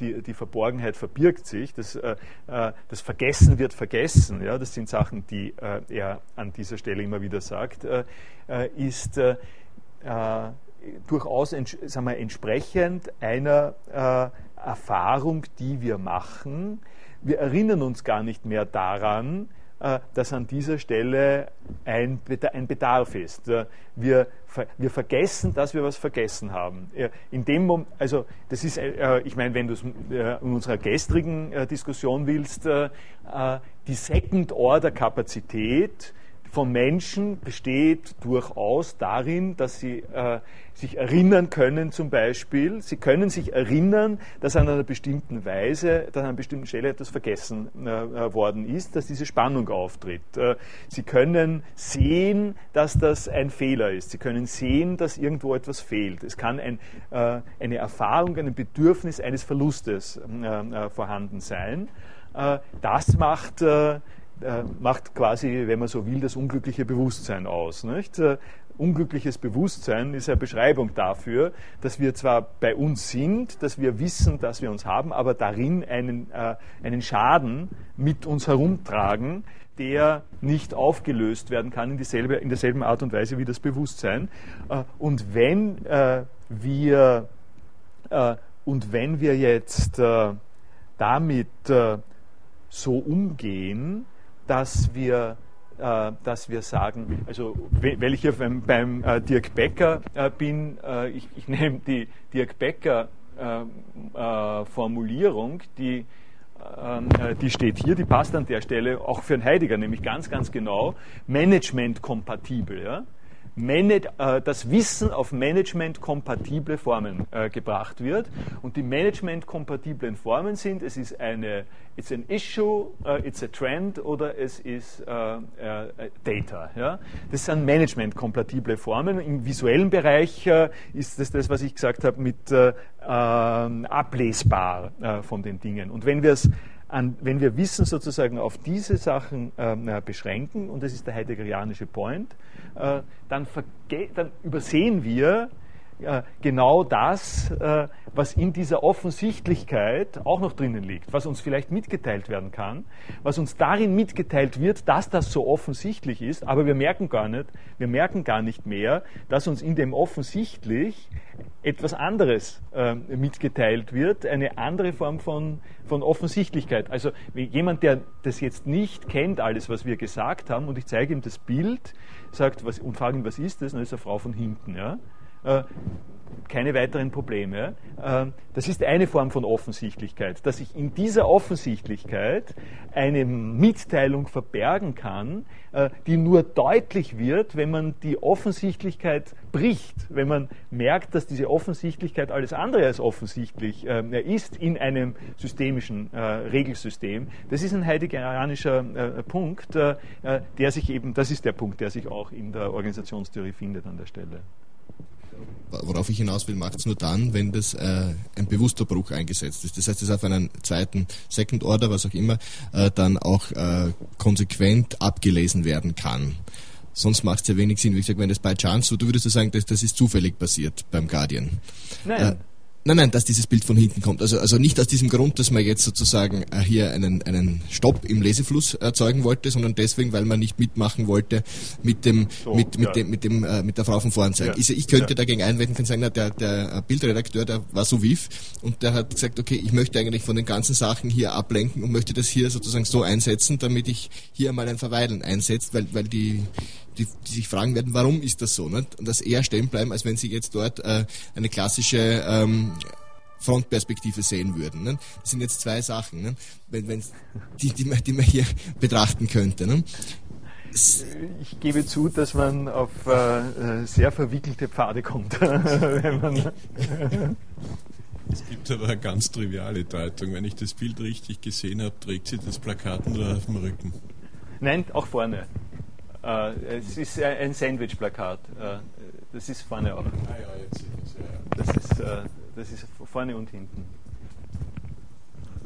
die, die, Verborgenheit verbirgt sich, das, äh, äh, das, Vergessen wird vergessen, ja, das sind Sachen, die äh, er an dieser Stelle immer wieder sagt, äh, äh, ist durchaus sagen wir, entsprechend einer Erfahrung, die wir machen. Wir erinnern uns gar nicht mehr daran, äh, dass an dieser Stelle ein, Bedarf ist. Äh, wir, wir vergessen, dass wir was vergessen haben. In dem Moment, also das ist, äh, ich meine, wenn du es in unserer gestrigen Diskussion willst, die Second-Order-Kapazität von Menschen besteht durchaus darin, dass sie äh, sich erinnern können zum Beispiel. Sie können sich erinnern, dass an einer bestimmten Weise, dass an einer bestimmten Stelle etwas vergessen äh, äh worden ist, dass diese Spannung auftritt. Äh, sie können sehen, dass das ein Fehler ist. Sie können sehen, dass irgendwo etwas fehlt. Es kann ein, äh, eine Erfahrung, ein Bedürfnis eines Verlustes äh, vorhanden sein. das macht macht quasi, wenn man so will, das unglückliche Bewusstsein aus. Nicht? Äh, unglückliches Bewusstsein ist eine Beschreibung dafür, dass wir zwar bei uns sind, dass wir wissen, dass wir uns haben, aber darin einen, äh, einen Schaden mit uns herumtragen, der nicht aufgelöst werden kann in, dieselbe, in derselben Art und Weise wie das Bewusstsein. Äh, und wenn äh, wir äh, und wenn wir jetzt damit so umgehen, dass wir, äh, dass wir sagen, also weil ich hier beim, beim äh, Dirk Becker äh, bin, äh, ich, ich nehme die Dirk Becker äh, äh, Formulierung, die ähm, die steht hier, die passt an der Stelle auch für einen Heidegger, nämlich ganz, ganz genau, management-kompatibel. Ja? Äh, das Wissen auf Management-kompatible Formen äh, gebracht wird. Und die Management-kompatiblen Formen sind, es ist eine, it's an issue, uh, it's a trend oder es ist Data. Das sind Management-kompatible Formen. Im visuellen Bereich ist das das, was ich gesagt habe, mit ähm, ablesbar von den Dingen. Und wenn wir es an, wenn wir Wissen sozusagen auf diese Sachen beschränken, und das ist der heideggerianische Point, äh, dann, dann, übersehen wir äh, genau das, äh, was in dieser Offensichtlichkeit auch noch drinnen liegt, was uns vielleicht mitgeteilt werden kann, was uns darin mitgeteilt wird, dass das so offensichtlich ist, aber wir merken gar nicht, wir merken gar nicht mehr, dass uns in dem offensichtlich etwas anderes äh, mitgeteilt wird, eine andere Form von, von Offensichtlichkeit. Also jemand, der das jetzt nicht kennt, alles, was wir gesagt haben, und ich zeige ihm das Bild, sagt was, und frage ihn, was ist das, dann ist eine Frau von hinten. Ja? Äh, keine weiteren Probleme. Äh, das ist eine Form von Offensichtlichkeit, dass ich in dieser Offensichtlichkeit eine Mitteilung verbergen kann, äh, die nur deutlich wird, wenn man die Offensichtlichkeit bricht, wenn man merkt, dass diese Offensichtlichkeit alles andere als offensichtlich ist in einem systemischen Regelsystem. Das ist ein heideggerianischer Punkt, der sich eben, das ist der Punkt, der sich auch in der Organisationstheorie findet an der Stelle worauf ich hinaus will, macht es nur dann, wenn das äh, ein bewusster Bruch eingesetzt ist. Das heißt, dass auf einen zweiten Second Order, was auch immer, äh, dann auch äh, konsequent abgelesen werden kann. Sonst macht es ja wenig Sinn. Wie gesagt, wenn das bei Chance, so, du würdest ja sagen, das, das ist zufällig passiert beim Guardian. Nein. Nein, nein, dass dieses Bild von hinten kommt. Also, also nicht aus diesem Grund, dass man jetzt sozusagen äh, hier einen, einen Stopp im Lesefluss erzeugen wollte, sondern deswegen, weil man nicht mitmachen wollte mit dem, so, mit, mit ja. dem, mit dem, äh, mit der Frau von vorn zeigen. Ja. Ich, könnte ja. dagegen einwenden, kann sagen, na, der, der Bildredakteur, der war so wief und der hat gesagt, okay, ich möchte eigentlich von den ganzen Sachen hier ablenken und möchte das hier sozusagen so einsetzen, damit ich hier mal ein Verweilen einsetzt, weil, weil die, die, die sich fragen werden, warum ist das so? Nicht? Und das eher stehen bleiben, als wenn sie jetzt dort äh, eine klassische ähm, Frontperspektive sehen würden. Ne? Das sind jetzt zwei Sachen, ne? wenn, wenn, die, die, man, die man hier betrachten könnte. Ne? Ich gebe zu, dass man auf äh, äh sehr verwickelte Pfade kommt. wenn man es gibt aber eine ganz triviale Deutung. Wenn ich das Bild richtig gesehen habe, trägt sie das Plakat nur auf dem Rücken. Nein, auch vorne. Äh, es ist ein Sandwich-Plakat. Äh, das ist vorne auch. Ah ja, jetzt sehe ich es. Ja, ja. Das, ist, äh, das ist vorne und hinten.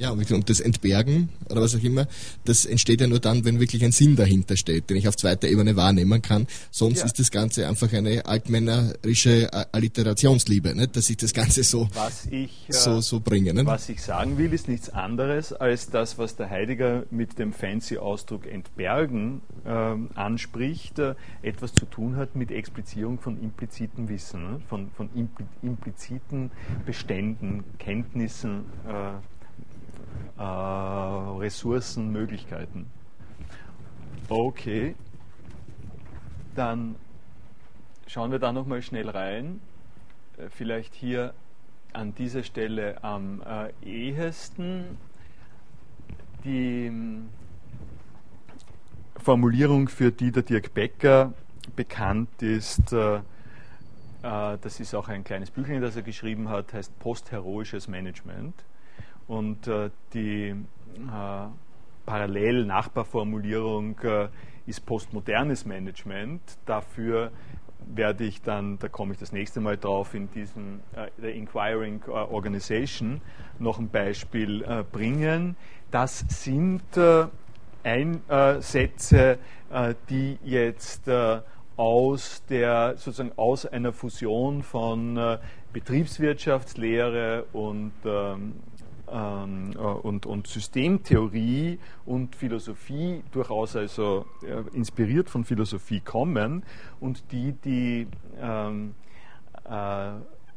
Ja, und das Entbergen oder was auch immer, das entsteht ja nur dann, wenn wirklich ein Sinn dahinter steht, den ich auf zweiter Ebene wahrnehmen kann. Sonst ja. ist das Ganze einfach eine altmännerische Alliterationsliebe, nicht? dass ich das Ganze so, ich, so, äh, so bringe. Nicht? Was ich sagen will, ist nichts anderes als das, was der Heidegger mit dem fancy Ausdruck entbergen äh, anspricht, äh, etwas zu tun hat mit Explizierung von implizitem Wissen, ne? von, von impliziten Beständen, Kenntnissen. Äh, äh, Ressourcen, Möglichkeiten. Okay, dann schauen wir da nochmal schnell rein. Äh, vielleicht hier an dieser Stelle am äh, ehesten die ähm, Formulierung, für die der Dirk Becker bekannt ist, äh, äh, das ist auch ein kleines Büchlein, das er geschrieben hat, heißt Postheroisches Management. Und äh, die äh, Parallel-Nachbarformulierung äh, ist postmodernes Management. Dafür werde ich dann, da komme ich das nächste Mal drauf, in diesem äh, der Inquiring äh, Organization noch ein Beispiel äh, bringen. Das sind Einsätze, die jetzt aus der sozusagen aus einer Fusion von Betriebswirtschaftslehre und ähm, ähm, äh, und, und Systemtheorie und Philosophie durchaus also äh, inspiriert von Philosophie kommen und die die ähm, äh,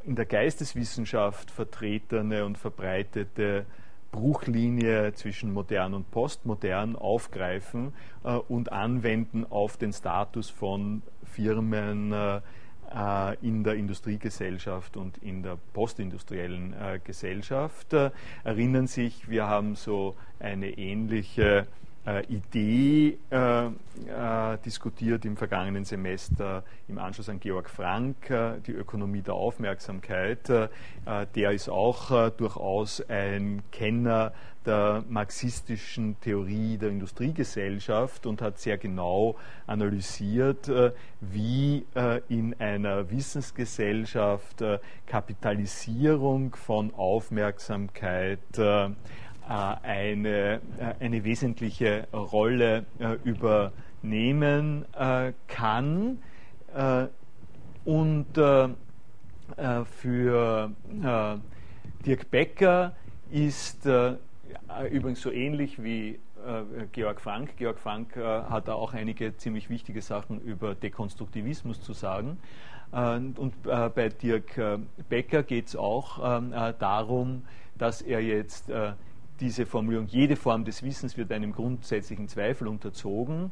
in der Geisteswissenschaft vertretene und verbreitete Bruchlinie zwischen modern und postmodern aufgreifen äh, und anwenden auf den Status von Firmen, äh, in der Industriegesellschaft und in der postindustriellen äh, Gesellschaft. Äh, erinnern sich, wir haben so eine ähnliche Idee diskutiert im vergangenen Semester im Anschluss an Georg Frank, die Ökonomie der Aufmerksamkeit. der ist auch durchaus ein Kenner der marxistischen Theorie der Industriegesellschaft und hat sehr genau analysiert, äh, wie äh, in einer Wissensgesellschaft äh, Kapitalisierung von Aufmerksamkeit eine, eine wesentliche Rolle übernehmen kann. Und für Dirk Becker ist übrigens so ähnlich wie Georg Frank. Georg Frank hat da auch einige ziemlich wichtige Sachen über Dekonstruktivismus zu sagen. Und bei Dirk Becker geht es auch ähm, darum, dass er jetzt diese Formulierung, jede Form des Wissens wird einem grundsätzlichen Zweifel unterzogen,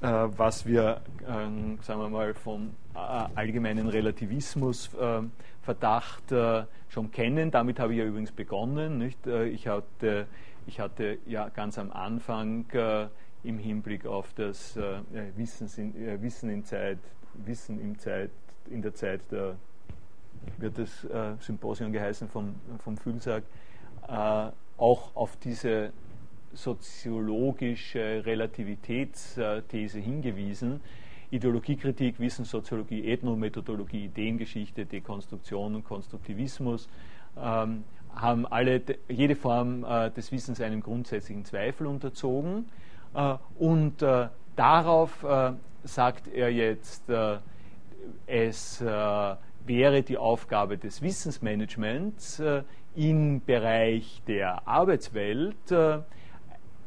was wir, ähm, sagen wir mal, vom allgemeinen Relativismusverdacht äh, schon kennen. Damit habe ich ja übrigens begonnen. Nicht? Äh, ich, hatte, ich hatte ja ganz am Anfang äh, im Hinblick auf das Wissens in, Wissen in Zeit, Wissen in Zeit, in der Zeit der, wird das Symposium geheißen vom, vom Fühlsack, auch auf diese soziologische Relativitätsthese hingewiesen, Ideologiekritik, Wissenssoziologie, Ethnomethodologie, Ideengeschichte, Dekonstruktion und Konstruktivismus ähm, haben alle jede Form äh, des Wissens einem grundsätzlichen Zweifel unterzogen. Äh, und äh, darauf äh, sagt er jetzt, äh, es äh, wäre die Aufgabe des Wissensmanagements im Bereich der Arbeitswelt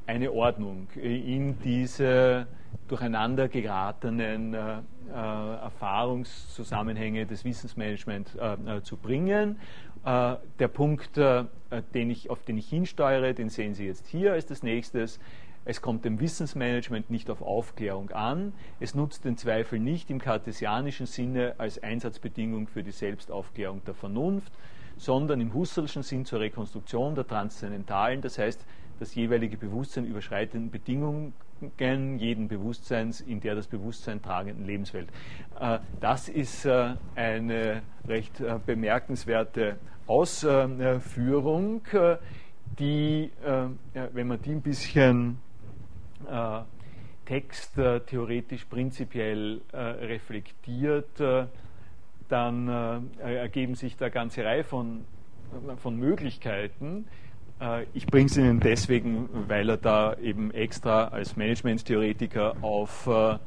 eine Ordnung in diese durcheinander geratenen äh, äh, Erfahrungszusammenhänge des Wissensmanagements äh, äh zu bringen. Äh, der Punkt, äh, den ich, auf den ich hinsteuere, den sehen Sie jetzt hier als das nächstes. Es kommt dem Wissensmanagement nicht auf Aufklärung an. Es nutzt den Zweifel nicht im kartesianischen Sinne als Einsatzbedingung für die Selbstaufklärung der Vernunft, sondern im Husserlschen Sinn zur Rekonstruktion der transzendentalen, das heißt das jeweilige Bewusstsein überschreitenden Bedingungen jeden Bewusstseins in der das Bewusstsein tragenden Lebenswelt. Äh, das ist äh, eine recht äh, bemerkenswerte Ausführung, die, wenn man die ein bisschen texttheoretisch prinzipiell reflektiert, dann ergeben sich da eine ganze Reihe von, von Möglichkeiten, ich bringe es Ihnen deswegen, weil er da eben extra als Management-Theoretiker auf äh,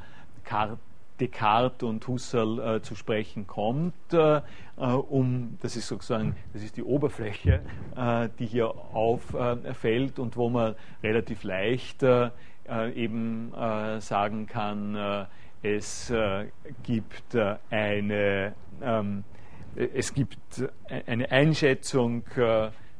Descartes und Husserl äh, zu sprechen kommt, äh, um, das ist sozusagen, das ist die Oberfläche, äh, die hier auffällt und wo man relativ leicht äh, eben sagen kann, es gibt eine, ähm, es gibt eine Einschätzung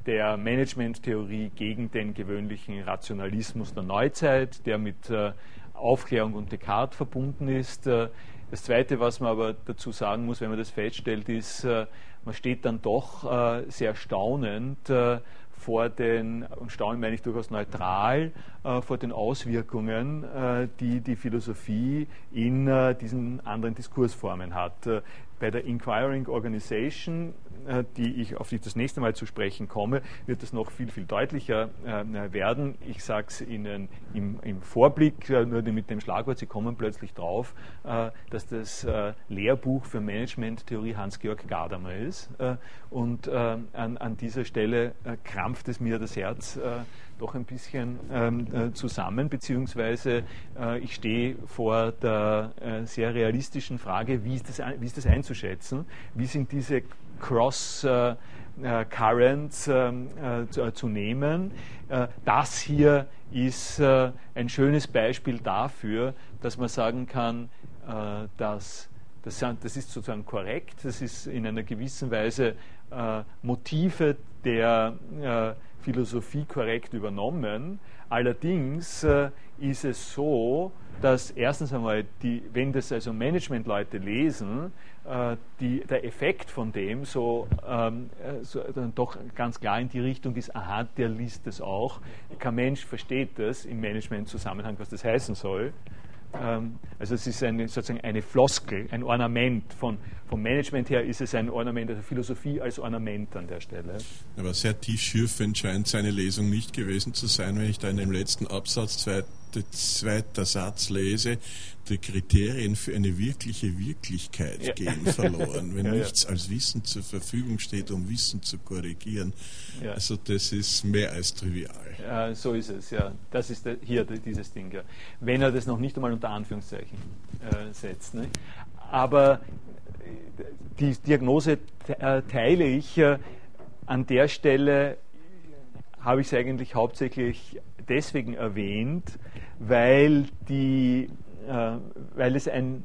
der Managementtheorie gegen den gewöhnlichen Rationalismus der Neuzeit, der mit äh, Aufklärung und Descartes verbunden ist. Äh, das Zweite, was man aber dazu sagen muss, wenn man das feststellt, ist, äh, man steht dann doch sehr staunend vor den, und staunen meine ich durchaus neutral, vor den Auswirkungen, die die Philosophie in diesen anderen Diskursformen hat. Bei der Inquiring Organization, die ich, auf die ich das nächste Mal zu sprechen komme, wird es noch viel, viel deutlicher äh, werden. Ich sage es Ihnen im, im Vorblick, äh, nur mit dem Schlagwort, Sie kommen plötzlich drauf, dass das Lehrbuch für Managementtheorie Hans-Georg Gadamer ist. Und an, an dieser Stelle krampft es mir das Herz, doch ein bisschen ähm, äh, zusammen, beziehungsweise äh, ich stehe vor der äh, sehr realistischen Frage, wie ist, das, wie ist das einzuschätzen? Wie sind diese Cross- äh, äh, Currents ähm, äh, zu, nehmen. das hier ist ein schönes Beispiel dafür, dass man sagen kann, dass das, ist sozusagen korrekt, das ist in einer gewissen Weise Motive der Philosophie korrekt übernommen. Allerdings ist es so, dass erstens einmal, die, wenn das also Managementleute lesen, äh, die, der Effekt von dem so, ähm, äh, so dann doch ganz klar in die Richtung ist, aha, der liest das auch. Kein Mensch versteht das im Management-Zusammenhang, was das heißen soll. Ähm, also es ist eine, sozusagen eine Floskel, ein Ornament. Von, vom Management her ist es ein Ornament, also Philosophie als Ornament an der Stelle. Aber sehr tiefschürfend scheint seine Lesung nicht gewesen zu sein, wenn ich da in dem letzten Absatz zweiter zweiter Satz lese, die Kriterien für eine wirkliche Wirklichkeit ja. gehen verloren, wenn ja, nichts ja. als Wissen zur Verfügung steht, um Wissen zu korrigieren. Also das ist mehr als trivial. Ja, so ist es, ja. Das ist hier dieses Ding. Wenn er das noch nicht einmal unter Anführungszeichen äh, setzt. Ne? Aber die Diagnose teile ich. An der Stelle habe ich es eigentlich hauptsächlich deswegen erwähnt, weil, die, weil es ein,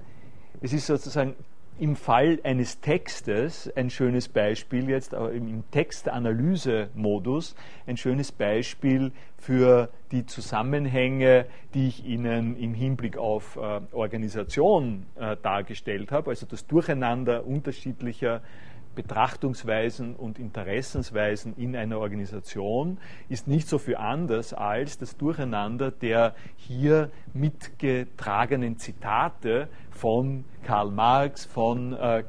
es ist sozusagen im Fall eines Textes ein schönes Beispiel, jetzt im Textanalyse-Modus, ein schönes Beispiel für die Zusammenhänge, die ich Ihnen im Hinblick auf äh, Organisation äh, dargestellt habe, also das Durcheinander unterschiedlicher Betrachtungsweisen und Interessensweisen in einer Organisation ist nicht so viel anders als das Durcheinander der hier mitgetragenen Zitate von Karl Marx, von äh,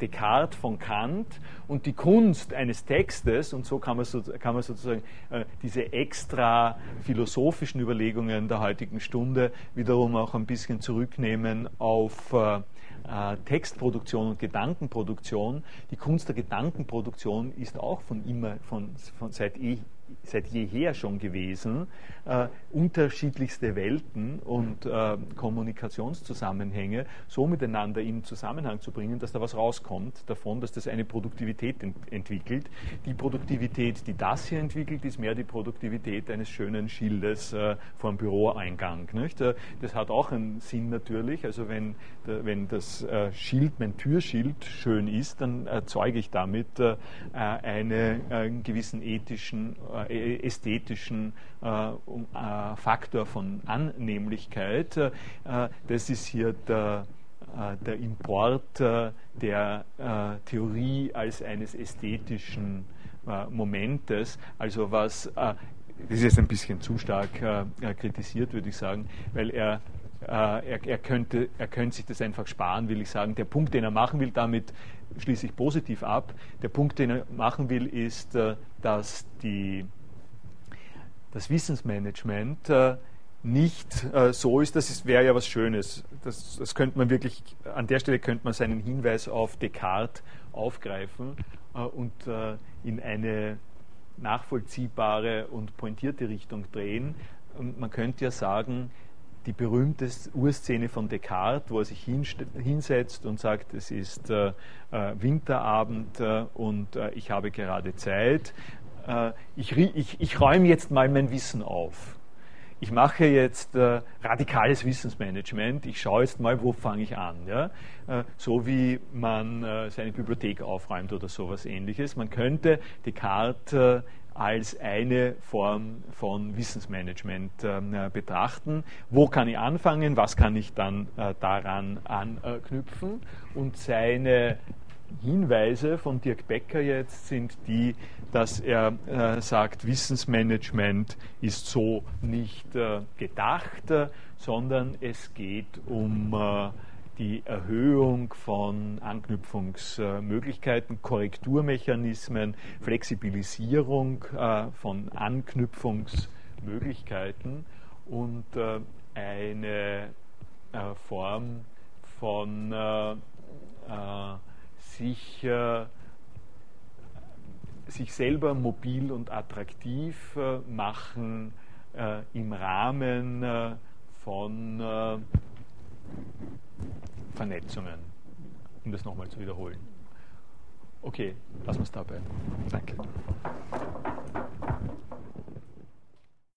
Descartes, von Kant. Und die Kunst eines Textes, und so kann man, so, kann man sozusagen äh, diese extra philosophischen Überlegungen der heutigen Stunde wiederum auch ein bisschen zurücknehmen auf äh, äh, Textproduktion und Gedankenproduktion. Die Kunst der Gedankenproduktion ist auch von immer, von, von seit eh seit jeher schon gewesen, äh, unterschiedlichste Welten und äh, Kommunikationszusammenhänge so miteinander in Zusammenhang zu bringen, dass da was rauskommt davon, dass das eine Produktivität ent entwickelt. Die Produktivität, die das hier entwickelt, ist mehr die Produktivität eines schönen Schildes äh, vor dem Büroeingang. Nicht? Äh, das hat auch einen Sinn natürlich. Also wenn, wenn das äh, Schild, mein Türschild schön ist, dann erzeuge ich damit äh, eine, einen gewissen ethischen ästhetischen äh, äh, Faktor von Annehmlichkeit. das ist hier der, der Import der Theorie als eines ästhetischen Momentes, also was das ist jetzt ein bisschen zu stark kritisiert, würde ich sagen, weil er er, er, könnte, er könnte sich das einfach sparen, will ich sagen. Der Punkt, den er machen will, damit schließe ich positiv ab. Der Punkt, den er machen will, ist, dass die das Wissensmanagement äh, nicht äh, so ist, das wäre ja was Schönes. Das, das könnte man wirklich, an der Stelle könnte man seinen Hinweis auf Descartes aufgreifen äh, und äh, in eine nachvollziehbare und pointierte Richtung drehen. Man könnte ja sagen, die berühmte Urszene von Descartes, wo er sich hinsetzt und sagt, es ist äh, äh, Winterabend äh, und äh, ich habe gerade Zeit äh, ich, ich, ich räume jetzt mal mein Wissen auf. Ich mache jetzt äh, radikales Wissensmanagement. Ich schaue jetzt mal, wo fange ich an. Ja? So wie man seine Bibliothek aufräumt oder sowas ähnliches. Man könnte Descartes als eine Form von Wissensmanagement äh, betrachten. Wo kann ich anfangen? Was kann ich dann äh, daran anknüpfen? Und seine Hinweise von Dirk Becker jetzt sind die, dass er äh, sagt, Wissensmanagement ist so nicht gedacht, sondern es geht um die Erhöhung von Anknüpfungsmöglichkeiten, Korrekturmechanismen, Flexibilisierung äh, von Anknüpfungsmöglichkeiten und äh, eine Form von sich, äh, sich selber mobil und attraktiv äh, machen äh, im Rahmen äh, von äh, Vernetzungen, um das nochmal zu wiederholen. Okay, lassen wir es dabei. Danke.